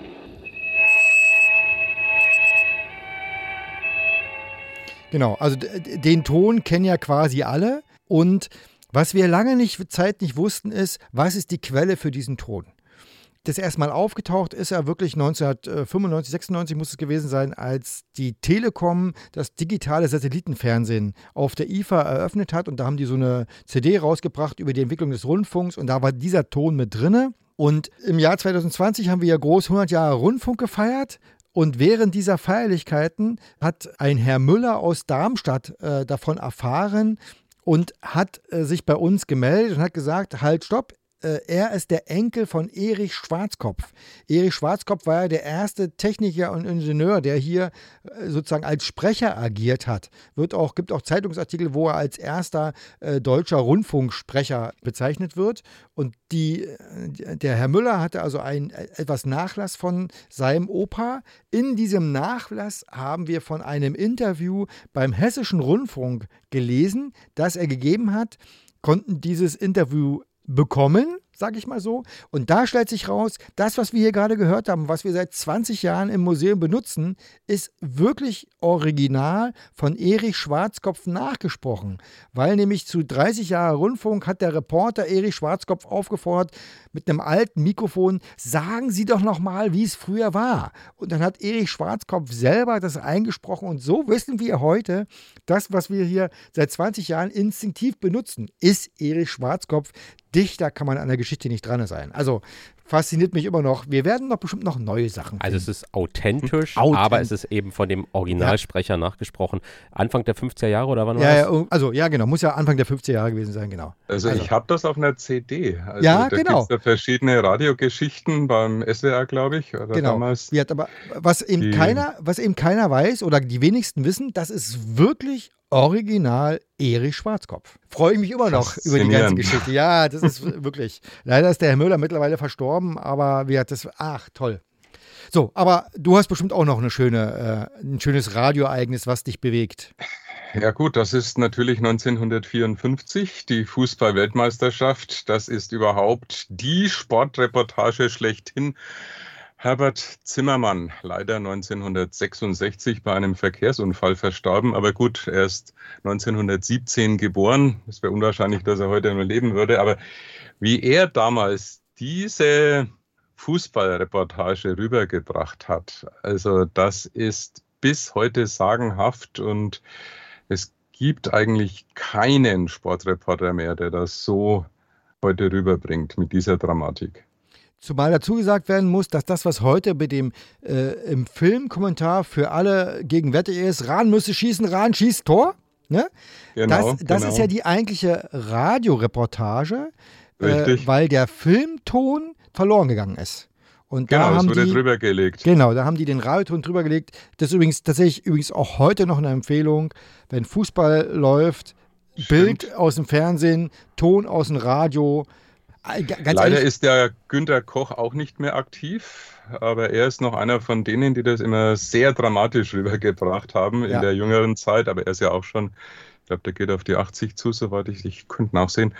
Genau, also den Ton kennen ja quasi alle. Und Was wir lange nicht, Zeit nicht wussten, ist, was ist die Quelle für diesen Ton? Das erstmal aufgetaucht ist er wirklich 1995, 96 muss es gewesen sein, als die Telekom das digitale Satellitenfernsehen auf der IFA eröffnet hat. Und da haben die so eine CD rausgebracht über die Entwicklung des Rundfunks und da war dieser Ton mit drinne. Und im Jahr 2020 haben wir ja groß 100 Jahre Rundfunk gefeiert. Und während dieser Feierlichkeiten hat ein Herr Müller aus Darmstadt äh, davon erfahren und hat äh, sich bei uns gemeldet und hat gesagt, halt, stopp, er ist der Enkel von Erich Schwarzkopf. Erich Schwarzkopf war ja der erste Techniker und Ingenieur, der hier äh, sozusagen als Sprecher agiert hat. Wird auch, gibt auch Zeitungsartikel, wo er als erster äh, deutscher Rundfunksprecher bezeichnet wird. Und die, äh, der Herr Müller hatte also ein, äh, etwas Nachlass von seinem Opa. In diesem Nachlass haben wir von einem Interview beim Hessischen Rundfunk gelesen, das er gegeben hat konnten dieses Interview bekommen, sage ich mal so. Und da stellt sich raus, das, was wir hier gerade gehört haben, was wir seit 20 Jahren im Museum benutzen, ist wirklich original von Erich Schwarzkopf nachgesprochen. Weil nämlich zu 30 Jahren Rundfunk hat der Reporter Erich Schwarzkopf aufgefordert, mit einem alten Mikrofon, sagen Sie doch nochmal, wie es früher war. Und dann hat Erich Schwarzkopf selber das eingesprochen. Und so wissen wir heute, das, was wir hier seit 20 Jahren instinktiv benutzen, ist Erich Schwarzkopf. Dichter kann man an der Geschichte nicht dran sein. Also fasziniert mich immer noch. Wir werden doch bestimmt noch neue Sachen. Also es ist authentisch, Authent- aber es ist eben von dem Originalsprecher nachgesprochen. Anfang der 50er Jahre oder wann war Ja, das? ja, also ja, genau. Muss ja Anfang der 50er Jahre gewesen sein, genau. Also, ich habe das auf einer CD. Also Ja, da genau. da verschiedene Radiogeschichten beim SWR, glaube ich, oder Genau. damals. Ja, aber was eben keiner, was eben keiner weiß oder die wenigsten wissen, das ist wirklich original Erich Schwarzkopf. Freue ich mich immer noch über die ganze. Geschichte. Ja, das ist wirklich. Leider ist der Herr Müller mittlerweile verstorben, aber wie hat das. Ach, toll. So, aber du hast bestimmt auch noch eine schöne, äh, ein schönes Radioereignis, was dich bewegt. Ja gut, das ist natürlich 1954, die Fußball-Weltmeisterschaft. Das ist überhaupt die Sportreportage schlechthin. Herbert Zimmermann, leider 1966 bei einem Verkehrsunfall verstorben. Aber gut, er ist 1917 geboren. Es wäre unwahrscheinlich, dass er heute noch leben würde. Aber wie er damals diese Fußballreportage rübergebracht hat, also das ist bis heute sagenhaft und es gibt eigentlich keinen Sportreporter mehr, der das so heute rüberbringt mit dieser Dramatik. Zumal dazu gesagt werden muss, dass das, was heute mit dem äh, im Filmkommentar für alle gegenwärtig ist, Rahn müsse schießen, Rahn schießt Tor. Ne? Genau, das das genau. ist ja die eigentliche Radioreportage, äh, weil der Filmton verloren gegangen ist. Und Genau, da haben wurde die, drüber gelegt. Genau, da haben die den Radioton drüber gelegt. Das ist übrigens tatsächlich übrigens auch heute noch eine Empfehlung, wenn Fußball läuft, Bild aus dem Fernsehen, Ton aus dem Radio. Äh, Leider ehrlich, ist der Günter Koch auch nicht mehr aktiv, aber er ist noch einer von denen, die das immer sehr dramatisch rübergebracht haben in Ja. der jüngeren Zeit, aber er ist ja auch schon, glaube, der geht auf die 80 zu, soweit ich, ich könnte nachsehen,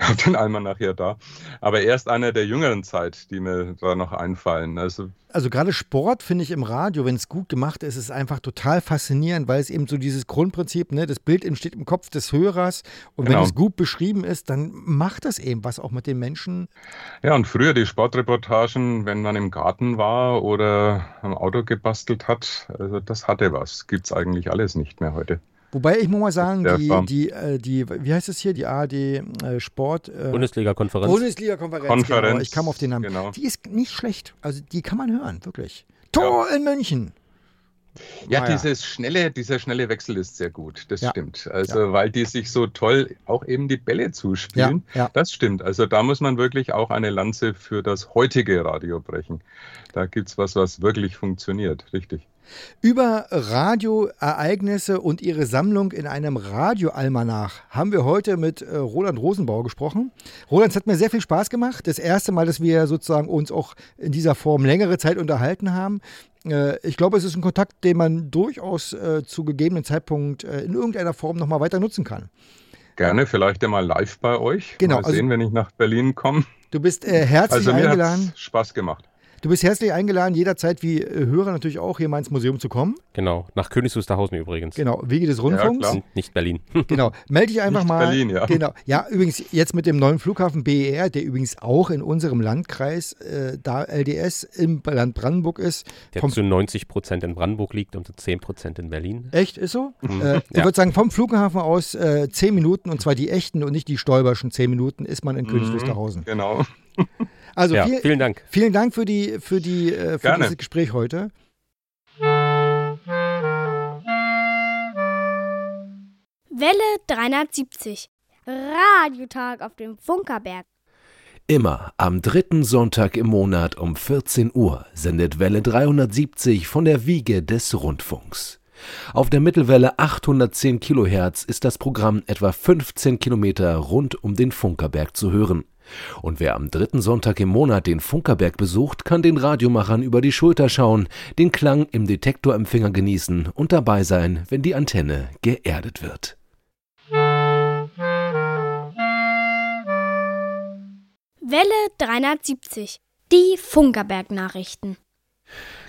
ich habe den Almanach ja da, aber er ist einer der jüngeren Zeit, die mir da noch einfallen, also also gerade Sport finde ich im Radio, wenn es gut gemacht ist, ist einfach total faszinierend, weil es eben so dieses Grundprinzip, ne, das Bild entsteht im Kopf des Hörers und wenn Genau. es gut beschrieben ist, dann macht das eben was auch mit den Menschen. Ja, und früher die Sportreportagen, wenn man im Garten war oder am Auto gebastelt hat, also das hatte was. Gibt's eigentlich alles nicht mehr heute. Wobei ich muss mal sagen, die, die, äh, die, wie heißt es hier, die ARD äh, Sport äh, Bundesliga-Konferenz. Bundesliga-Konferenz, genau, Konferenz, ich kam auf den Namen. genau. Die ist nicht schlecht, also die kann man hören, wirklich. Tor in München. Ja, Naja. dieses schnelle, dieser schnelle Wechsel ist sehr gut. Das Ja. stimmt. Also, weil die sich so toll auch eben die Bälle zuspielen. Ja, ja. Das stimmt. Also, da muss man wirklich auch eine Lanze für das heutige Radio brechen. Da gibt's was, was wirklich funktioniert. Richtig. Über Radioereignisse und ihre Sammlung in einem Radioalmanach haben wir heute mit äh, Roland Rosenbauer gesprochen. Roland, es hat mir sehr viel Spaß gemacht. Das erste Mal, dass wir sozusagen uns auch in dieser Form längere Zeit unterhalten haben. Äh, ich glaube, es ist ein Kontakt, den man durchaus äh, zu gegebenen Zeitpunkt äh, in irgendeiner Form nochmal weiter nutzen kann. Gerne, vielleicht einmal live bei euch. Genau, Mal also- sehen, wenn ich nach Berlin komme. Du bist äh, herzlich Also, mir eingeladen. Spaß gemacht. Du bist herzlich eingeladen, jederzeit wie äh, Hörer natürlich auch hier mal ins Museum zu kommen. Genau, nach Königs Wusterhausen übrigens. Genau, Wege des Rundfunks. klar. Nicht Berlin. Genau, melde dich einfach Nicht mal. Berlin, ja. Genau. Ja, übrigens jetzt mit dem neuen Flughafen BER, der übrigens auch in unserem Landkreis, äh, da LDS im Land Brandenburg ist. Der Vom, zu 90 Prozent in Brandenburg liegt und zu 10 Prozent in Berlin. echt, ist so? Mhm. Äh, ich Ja. würde sagen, vom Flughafen aus äh, zehn Minuten, und zwar die echten und nicht die Stolberschen zehn Minuten, ist man in Königs Mhm, Wusterhausen. Genau. Also Ja, viel, vielen Dank. vielen Dank für, die, für, die, äh, für Gerne. dieses Gespräch heute. Welle 370. Radiotag auf dem Funkerberg. Immer am dritten Sonntag im Monat um 14 Uhr sendet Welle 370 von der Wiege des Rundfunks. Auf der Mittelwelle 810 Kilohertz ist das Programm etwa 15 Kilometer rund um den Funkerberg zu hören. Und wer am dritten Sonntag im Monat den Funkerberg besucht, kann den Radiomachern über die Schulter schauen, den Klang im Detektorempfänger genießen und dabei sein, wenn die Antenne geerdet wird. Welle 370. Die Funkerberg-Nachrichten.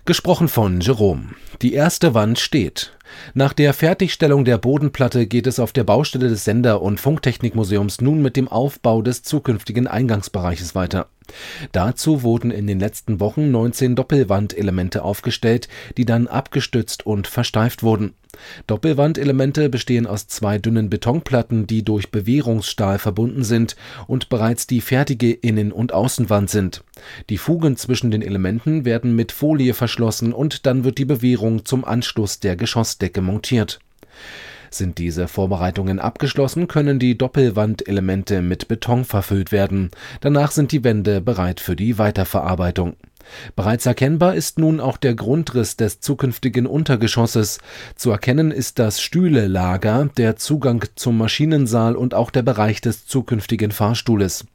Gesprochen von Jerome. Die erste Wand steht. Nach der Fertigstellung der Bodenplatte geht es auf der Baustelle des Sender- und Funktechnikmuseums nun mit dem Aufbau des zukünftigen Eingangsbereiches weiter. Dazu wurden in den letzten Wochen 19 Doppelwandelemente aufgestellt, die dann abgestützt und versteift wurden. Doppelwandelemente bestehen aus zwei dünnen Betonplatten, die durch Bewährungsstahl verbunden sind und bereits die fertige Innen- und Außenwand sind. Die Fugen zwischen den Elementen werden mit Folie verschlossen und dann wird die Bewährung zum Anschluss der Geschossdecke montiert. Sind diese Vorbereitungen abgeschlossen, können die Doppelwandelemente mit Beton verfüllt werden. Danach sind die Wände bereit für die Weiterverarbeitung. Bereits erkennbar ist nun auch der Grundriss des zukünftigen Untergeschosses. Zu erkennen ist das Stühlelager, der Zugang zum Maschinensaal und auch der Bereich des zukünftigen Fahrstuhles.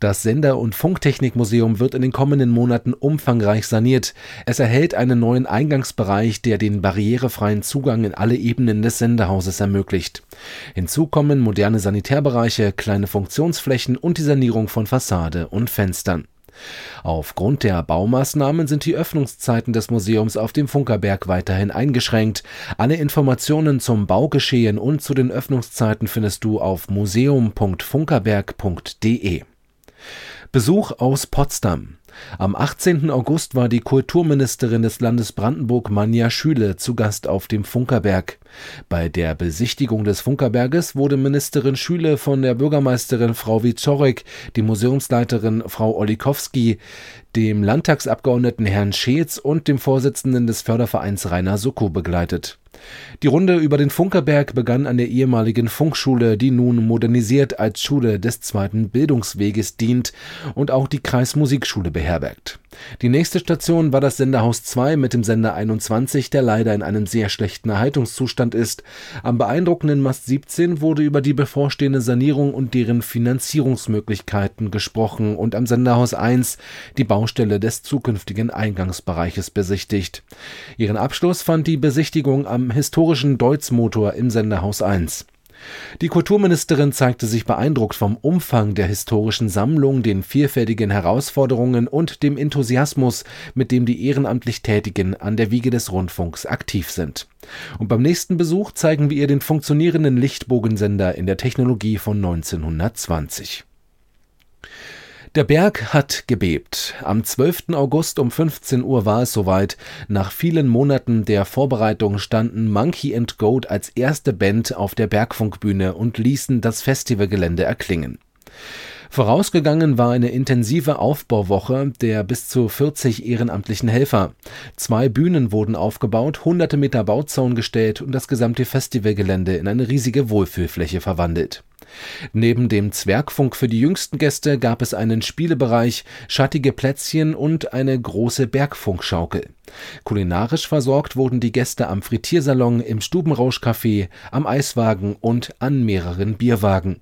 Das Sender- und Funktechnikmuseum wird in den kommenden Monaten umfangreich saniert. Es erhält einen neuen Eingangsbereich, der den barrierefreien Zugang in alle Ebenen des Sendehauses ermöglicht. Hinzu kommen moderne Sanitärbereiche, kleine Funktionsflächen und die Sanierung von Fassade und Fenstern. Aufgrund der Baumaßnahmen sind die Öffnungszeiten des Museums auf dem Funkerberg weiterhin eingeschränkt. Alle Informationen zum Baugeschehen und zu den Öffnungszeiten findest du auf museum.funkerberg.de. Besuch aus Potsdam. Am 18. August war die Kulturministerin des Landes Brandenburg Manja Schüle zu Gast auf dem Funkerberg. Bei der Besichtigung des Funkerberges wurde Ministerin Schüle von der Bürgermeisterin Frau Wiczorek, die Museumsleiterin Frau Olikowski, dem Landtagsabgeordneten Herrn Scheetz und dem Vorsitzenden des Fördervereins Rainer Suckow begleitet. Die Runde über den Funkerberg begann an der ehemaligen Funkschule, die nun modernisiert als Schule des zweiten Bildungsweges dient und auch die Kreismusikschule beherbergt. Die nächste Station war das Senderhaus 2 mit dem Sender 21, der leider in einem sehr schlechten Erhaltungszustand ist. Am beeindruckenden Mast 17 wurde über die bevorstehende Sanierung und deren Finanzierungsmöglichkeiten gesprochen und am Senderhaus 1 die Baustelle des zukünftigen Eingangsbereiches besichtigt. Ihren Abschluss fand die Besichtigung am historischen Deutz-Motor im Senderhaus 1. Die Kulturministerin zeigte sich beeindruckt vom Umfang der historischen Sammlung, den vielfältigen Herausforderungen und dem Enthusiasmus, mit dem die ehrenamtlich Tätigen an der Wiege des Rundfunks aktiv sind. Und beim nächsten Besuch zeigen wir ihr den funktionierenden Lichtbogensender in der Technologie von 1920. Der Berg hat gebebt. Am 12. August um 15 Uhr war es soweit. Nach vielen Monaten der Vorbereitung standen Monkey and Goat als erste Band auf der Bergfunkbühne und ließen das Festivalgelände erklingen. Vorausgegangen war eine intensive Aufbauwoche der bis zu 40 ehrenamtlichen Helfer. Zwei Bühnen wurden aufgebaut, hunderte Meter Bauzaun gestellt und das gesamte Festivalgelände in eine riesige Wohlfühlfläche verwandelt. Neben dem Zwergfunk für die jüngsten Gäste gab es einen Spielebereich, schattige Plätzchen und eine große Bergfunkschaukel. Kulinarisch versorgt wurden die Gäste am Frittiersalon, im Stubenrauschcafé, am Eiswagen und an mehreren Bierwagen.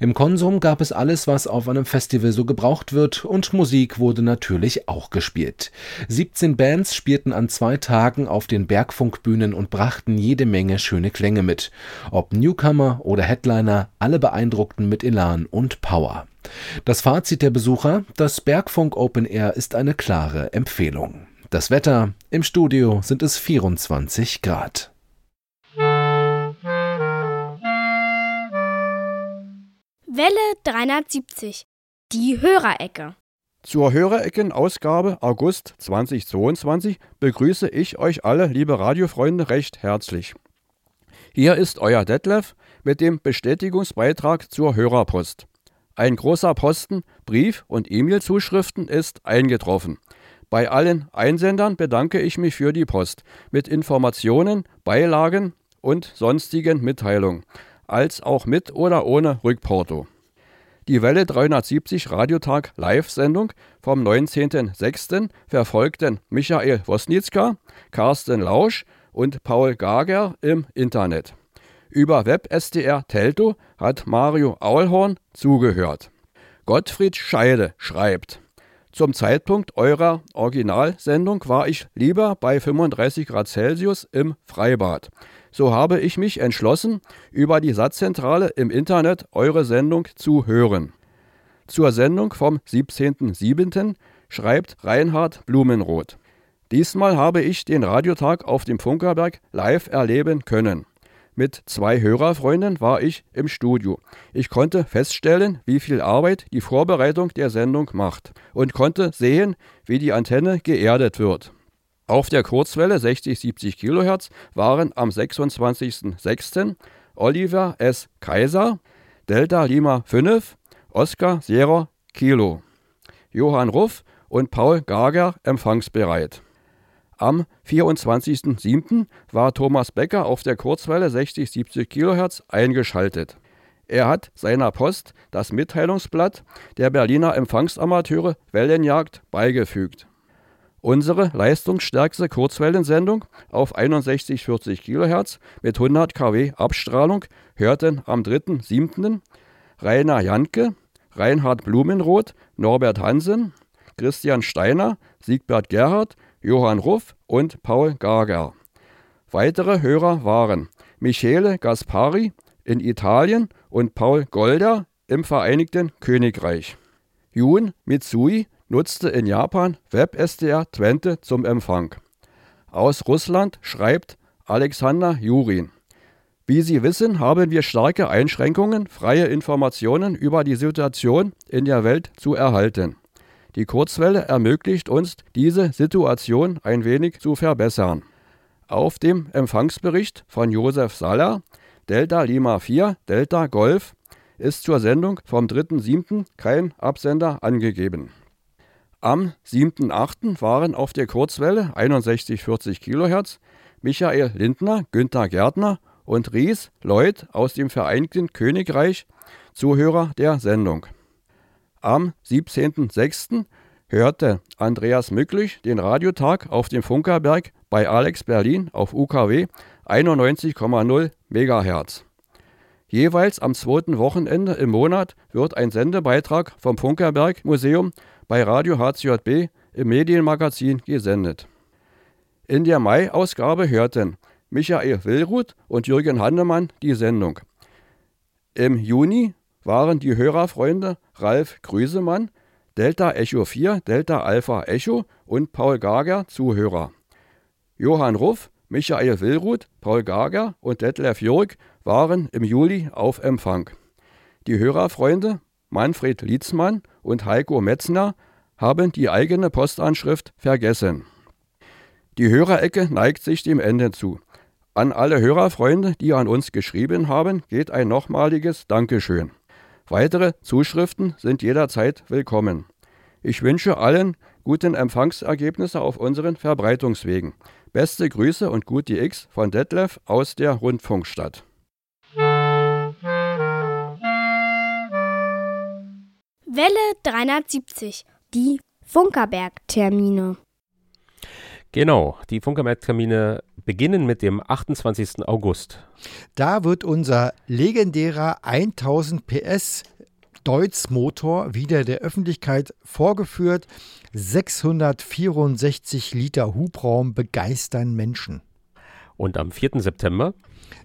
Im Konsum gab es alles, was auf einem Festival so gebraucht wird, und Musik wurde natürlich auch gespielt. 17 Bands spielten an zwei Tagen auf den Bergfunkbühnen und brachten jede Menge schöne Klänge mit. Ob Newcomer oder Headliner, alle beeindruckten mit Elan und Power. Das Fazit der Besucher, das Bergfunk Open Air ist eine klare Empfehlung. Das Wetter, im Studio sind es 24 Grad. Welle 370. Die Hörerecke. Zur Hörerecken-Ausgabe August 2022 begrüße ich euch alle, liebe Radiofreunde, recht herzlich. Hier ist euer Detlef mit dem Bestätigungsbeitrag zur Hörerpost. Ein großer Posten Brief- und E-Mail-Zuschriften ist eingetroffen. Bei allen Einsendern bedanke ich mich für die Post mit Informationen, Beilagen und sonstigen Mitteilungen, als auch mit oder ohne Rückporto. Die Welle 370 Radiotag Live-Sendung vom 19.06. verfolgten Michael Wosnitzka, Carsten Lausch und Paul Gager im Internet. Über WebSDR Telto hat Mario Aulhorn zugehört. Gottfried Scheide schreibt: Zum Zeitpunkt eurer Originalsendung war ich lieber bei 35 Grad Celsius im Freibad. So habe ich mich entschlossen, über die Satzzentrale im Internet eure Sendung zu hören. Zur Sendung vom 17.07. schreibt Reinhard Blumenroth. Diesmal habe ich den Radiotag auf dem Funkerberg live erleben können. Mit zwei Hörerfreunden war ich im Studio. Ich konnte feststellen, wie viel Arbeit die Vorbereitung der Sendung macht und konnte sehen, wie die Antenne geerdet wird. Auf der Kurzwelle 60-70 kHz waren am 26.06. Oliver S. Kaiser, Delta Lima 5, Oscar Sierra Kilo, Johann Ruff und Paul Gager empfangsbereit. Am 24.07. war Thomas Becker auf der Kurzwelle 60-70 kHz eingeschaltet. Er hat seiner Post das Mitteilungsblatt der Berliner Empfangsamateure Wellenjagd beigefügt. Unsere leistungsstärkste Kurzwellensendung auf 6140 kHz mit 100 kW Abstrahlung hörten am 3.7. Rainer Janke, Reinhard Blumenroth, Norbert Hansen, Christian Steiner, Siegbert Gerhard, Johann Ruff und Paul Gager. Weitere Hörer waren Michele Gaspari in Italien und Paul Golder im Vereinigten Königreich. Jun Mitsui nutzte in Japan WebSDR Twente zum Empfang. Aus Russland schreibt Alexander Jurin. Wie Sie wissen, haben wir starke Einschränkungen, freie Informationen über die Situation in der Welt zu erhalten. Die Kurzwelle ermöglicht uns, diese Situation ein wenig zu verbessern. Auf dem Empfangsbericht von Josef Saller, Delta Lima 4, Delta Golf, ist zur Sendung vom 3.7. kein Absender angegeben. Am 7.8. waren auf der Kurzwelle 6140 kHz Michael Lindner, Günther Gärtner und Ries Lloyd aus dem Vereinigten Königreich Zuhörer der Sendung. Am 17.06. hörte Andreas Mücklich den Radiotag auf dem Funkerberg bei Alex Berlin auf UKW 91,0 MHz. Jeweils am zweiten Wochenende im Monat wird ein Sendebeitrag vom Funkerberg Museum bei Radio HCJB im Medienmagazin gesendet. In der Mai-Ausgabe hörten Michael Willruth und Jürgen Hannemann die Sendung. Im Juni waren die Hörerfreunde Ralf Grüsemann, Delta Echo 4, Delta Alpha Echo und Paul Gager Zuhörer. Johann Ruff, Michael Willruth, Paul Gager und Detlef Jörg waren im Juli auf Empfang. Die Hörerfreunde Manfred Lietzmann und Heiko Metzner haben die eigene Postanschrift vergessen. Die Hörerecke neigt sich dem Ende zu. An alle Hörerfreunde, die an uns geschrieben haben, geht ein nochmaliges Dankeschön. Weitere Zuschriften sind jederzeit willkommen. Ich wünsche allen guten Empfangsergebnisse auf unseren Verbreitungswegen. Beste Grüße und gut die X von Detlef aus der Rundfunkstadt. Welle 370. Die Funkerberg-Termine. Genau, die Funkermärktermine beginnen mit dem 28. August. Da wird unser legendärer 1000 PS Deutz-Motor wieder der Öffentlichkeit vorgeführt. 664 Liter Hubraum begeistern Menschen. Und am 4. September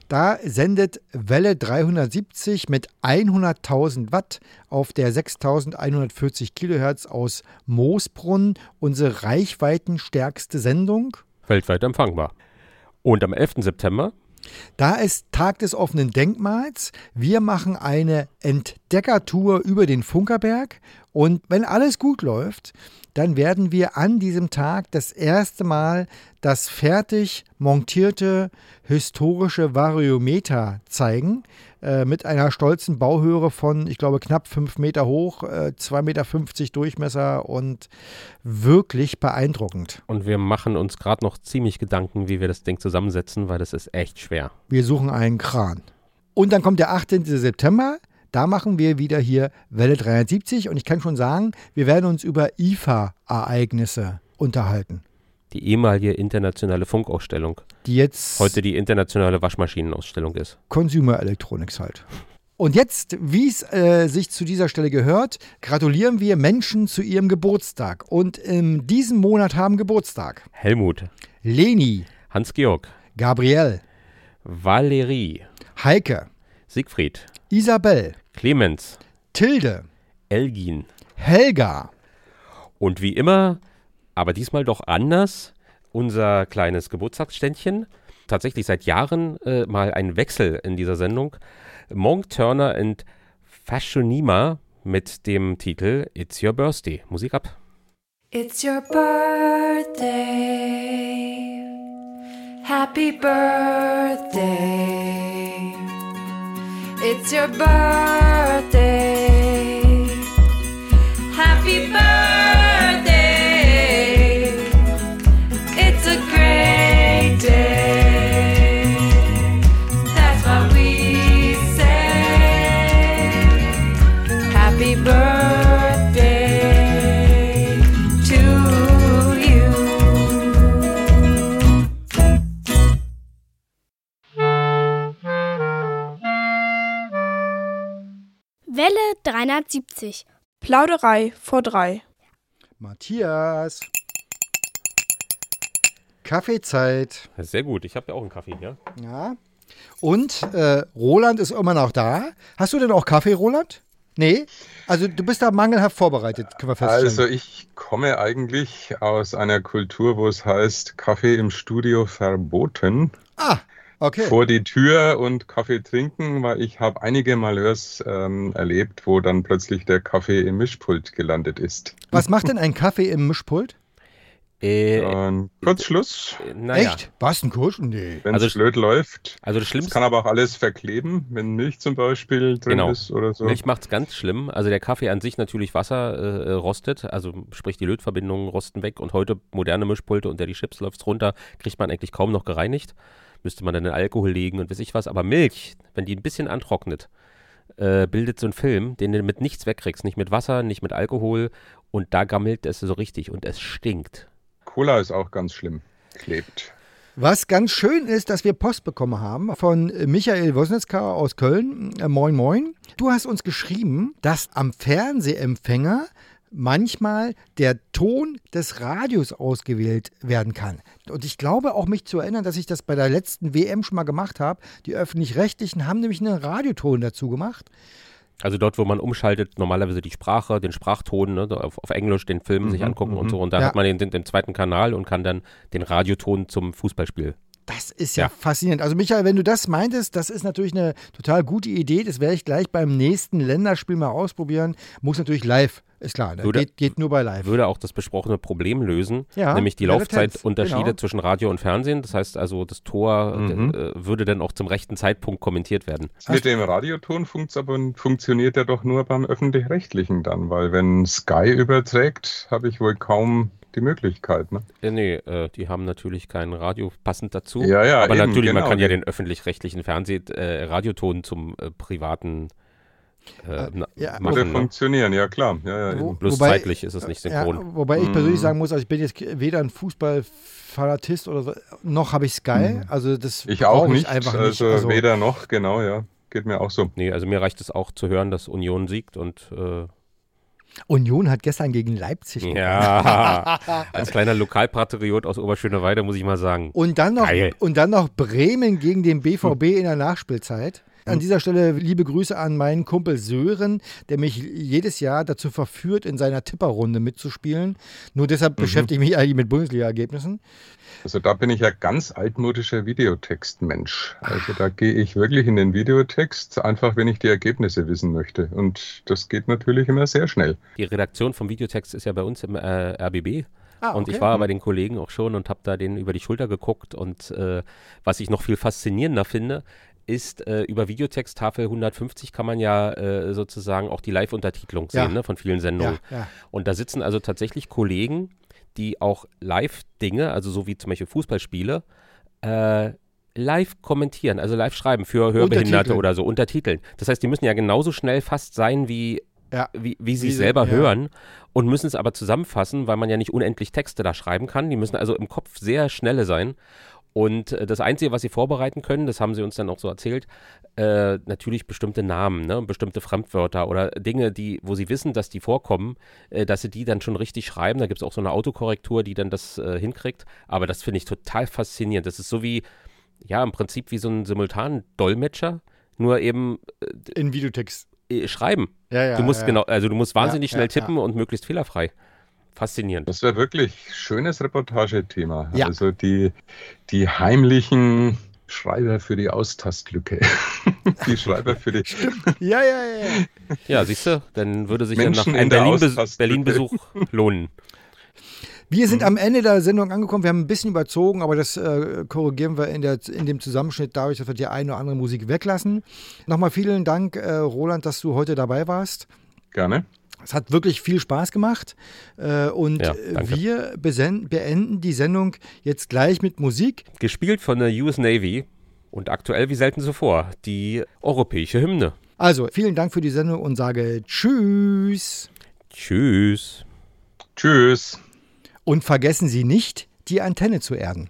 Da sendet Welle 370 mit 100.000 Watt auf der 6.140 Kilohertz aus Moosbrunn unsere reichweitenstärkste Sendung. weltweit empfangbar. Und am 11. September Da ist Tag des offenen Denkmals. Wir machen eine Entdeckertour über den Funkerberg. Und wenn alles gut läuft, dann werden wir an diesem Tag das erste Mal das fertig montierte historische Variometer zeigen. Äh, mit einer stolzen Bauhöhe von, ich glaube, knapp 5 Meter hoch, äh, 2,50 Meter Durchmesser und wirklich beeindruckend. und wir machen uns gerade noch ziemlich Gedanken, wie wir das Ding zusammensetzen, weil das ist echt schwer. Wir suchen einen Kran. Und dann kommt der 18. September. Da machen wir wieder hier Welle 370 und ich kann schon sagen, wir werden uns über IFA-Ereignisse unterhalten, Die ehemalige internationale Funkausstellung. die jetzt Heute die internationale Waschmaschinenausstellung ist. Consumer Electronics halt. Und jetzt, wie es äh, sich zu dieser Stelle gehört, gratulieren wir Menschen zu ihrem Geburtstag. Und in diesem Monat haben Geburtstag Helmut, Leni, Hans-Georg, Gabriel, Valerie, Heike, Siegfried, Isabel, Clemens, Tilde, Elgin. Helga, Und wie immer, aber diesmal doch anders, unser kleines Geburtstagsständchen. Tatsächlich seit Jahren äh, mal ein Wechsel in dieser Sendung. Monk Turner and Fashionima mit dem Titel It's Your Birthday. Musik ab. It's your birthday. Happy birthday. It's your birthday. Happy birthday. 370. Plauderei vor drei. Matthias. Kaffeezeit. Sehr gut, ich habe ja auch einen Kaffee hier. Ja. Und äh, Roland ist immer noch da. Hast du denn auch Kaffee, Roland? Nee? Also du bist da mangelhaft vorbereitet, können wir feststellen. Also ich komme eigentlich aus einer Kultur, wo es heißt, Kaffee im Studio verboten. ah, okay. Vor die Tür und Kaffee trinken, weil ich habe einige Malheurs ähm, erlebt, wo dann plötzlich der Kaffee im Mischpult gelandet ist. Was macht denn ein Kaffee im Mischpult? Äh, Dann Kurzschluss, naja. Echt? Was, ein Kurs? Nee. wenn es Also- blöd läuft. Also das Es Schlimmste. kann aber auch alles verkleben, wenn Milch zum Beispiel drin Genau. ist oder so. Milch macht's ganz schlimm. Also der Kaffee an sich natürlich Wasser äh, äh, rostet, also sprich die Lötverbindungen rosten weg und heute moderne Mischpulte, unter die Chips läuft's runter, kriegt man eigentlich kaum noch gereinigt. Müsste man dann in Alkohol legen und weiß ich was. Aber Milch, wenn die ein bisschen antrocknet, äh, bildet so einen Film, den du mit nichts wegkriegst. Nicht mit Wasser, nicht mit Alkohol. Und da gammelt es so richtig und es stinkt. Cola ist auch ganz schlimm. Klebt. Was ganz schön ist, dass wir Post bekommen haben von Michael Wosnitzka aus Köln. Äh, moin, moin. Du hast uns geschrieben, dass am Fernsehempfänger manchmal der Ton des Radios ausgewählt werden kann. Und ich glaube auch mich zu erinnern, dass ich das bei der letzten WM schon mal gemacht habe. Die öffentlich-rechtlichen haben nämlich einen Radioton dazu gemacht. Also dort, wo man umschaltet, normalerweise die Sprache, den Sprachton, ne, auf, auf Englisch den Film sich angucken und so. Und da Ja. hat man den, den, den zweiten Kanal und kann dann den Radioton zum Fußballspiel. Das ist ja, Ja. faszinierend. Also Michael, wenn du das meintest, das ist natürlich eine total gute Idee. Das werde ich gleich beim nächsten Länderspiel mal ausprobieren. Muss natürlich live, ist klar. Ne? Würde- Geht, geht nur bei live. würde auch das besprochene Problem lösen, Ja, nämlich die Laufzeitunterschiede genau. zwischen Radio und Fernsehen. Das heißt also, das Tor Mhm. äh, würde dann auch zum rechten Zeitpunkt kommentiert werden. Mit dem Radioton funktioniert er doch nur beim Öffentlich-Rechtlichen dann, weil wenn Sky überträgt, habe ich wohl kaum die Möglichkeit. Ne? Äh, nee, äh, die haben natürlich kein Radio passend dazu. Ja, ja, aber eben, natürlich, man genau. kann ja den öffentlich-rechtlichen Fernseh-Radioton zum äh, privaten äh, na, ja, machen. Würde Ne? funktionieren, ja klar. Ja, ja, Wo-. Bloß Wobei- zeitlich ist es nicht synchron. Ja, wobei ich persönlich Mhm. sagen muss, also ich bin jetzt weder ein Fußballfanatist oder so, noch habe ich Sky. Also das ich auch nicht, einfach also, nicht. Also, weder noch, genau, ja. Geht mir auch so. Nee, also mir reicht es auch zu hören, dass Union siegt und äh, Union hat gestern gegen Leipzig gewonnen. ja, als kleiner Lokalpatriot aus Oberschöneweide muss ich mal sagen. Und dann noch Geil. und dann noch Bremen gegen den BVB in der Nachspielzeit. An dieser Stelle liebe Grüße an meinen Kumpel Sören, der mich jedes Jahr dazu verführt, in seiner Tipperrunde mitzuspielen. Nur deshalb beschäftige ich mich eigentlich mit Bundesliga-Ergebnissen. Also da bin ich ja ganz altmodischer Videotextmensch. Also da gehe ich wirklich in den Videotext, einfach wenn ich die Ergebnisse wissen möchte. Und das geht natürlich immer sehr schnell. Die Redaktion vom Videotext ist ja bei uns im äh, RBB. Ah, Und okay. ich war bei den Kollegen auch schon und habe da denen über die Schulter geguckt. Und äh, was ich noch viel faszinierender finde, ist, äh, über Videotexttafel 150 kann man ja äh, sozusagen auch die Live-Untertitelung Ja. sehen ne, von vielen Sendungen. Ja, ja. Und da sitzen also tatsächlich Kollegen, die auch Live-Dinge, also so wie zum Beispiel Fußballspiele, äh, live kommentieren, also live schreiben für Hörbehinderte oder so, untertiteln. Das heißt, die müssen ja genauso schnell fast sein, wie, Ja. wie, wie sie es selber ja. hören und müssen es aber zusammenfassen, weil man ja nicht unendlich Texte da schreiben kann. Die müssen also im Kopf sehr schnelle sein. Und äh, das Einzige, was sie vorbereiten können, das haben sie uns dann auch so erzählt, äh, natürlich bestimmte Namen, ne, bestimmte Fremdwörter oder Dinge, die, wo sie wissen, dass die vorkommen, äh, dass sie die dann schon richtig schreiben. Da gibt es auch so eine Autokorrektur, die dann das äh, hinkriegt. Aber das finde ich total faszinierend. Das ist so wie, ja, im Prinzip wie so ein Simultan-Dolmetscher, nur eben In Videotext. äh, schreiben. Ja, ja, du musst ja. genau, also du musst wahnsinnig schnell tippen und möglichst fehlerfrei. Faszinierend. Das wäre wirklich schönes Reportagethema. Ja. Also die, die heimlichen Schreiber für die Austastlücke. die Schreiber für die. Ja, ja, ja. ja. Siehst du, dann würde sich Menschen ja nach in einem Berlin-Besuch lohnen. Wir Mhm. sind am Ende der Sendung angekommen. Wir haben ein bisschen überzogen, aber das äh, korrigieren wir in, der, in dem Zusammenschnitt dadurch, dass wir die eine oder andere Musik weglassen. Nochmal vielen Dank, äh, Roland, dass du heute dabei warst. Gerne. Es hat wirklich viel Spaß gemacht. Äh, und Ja, äh, wir beenden die Sendung jetzt gleich mit Musik. Gespielt von der US Navy und aktuell wie selten zuvor die europäische Hymne. Also, vielen Dank für die Sendung und sage Tschüss. Tschüss. Tschüss. Und vergessen Sie nicht, die Antenne zu erden.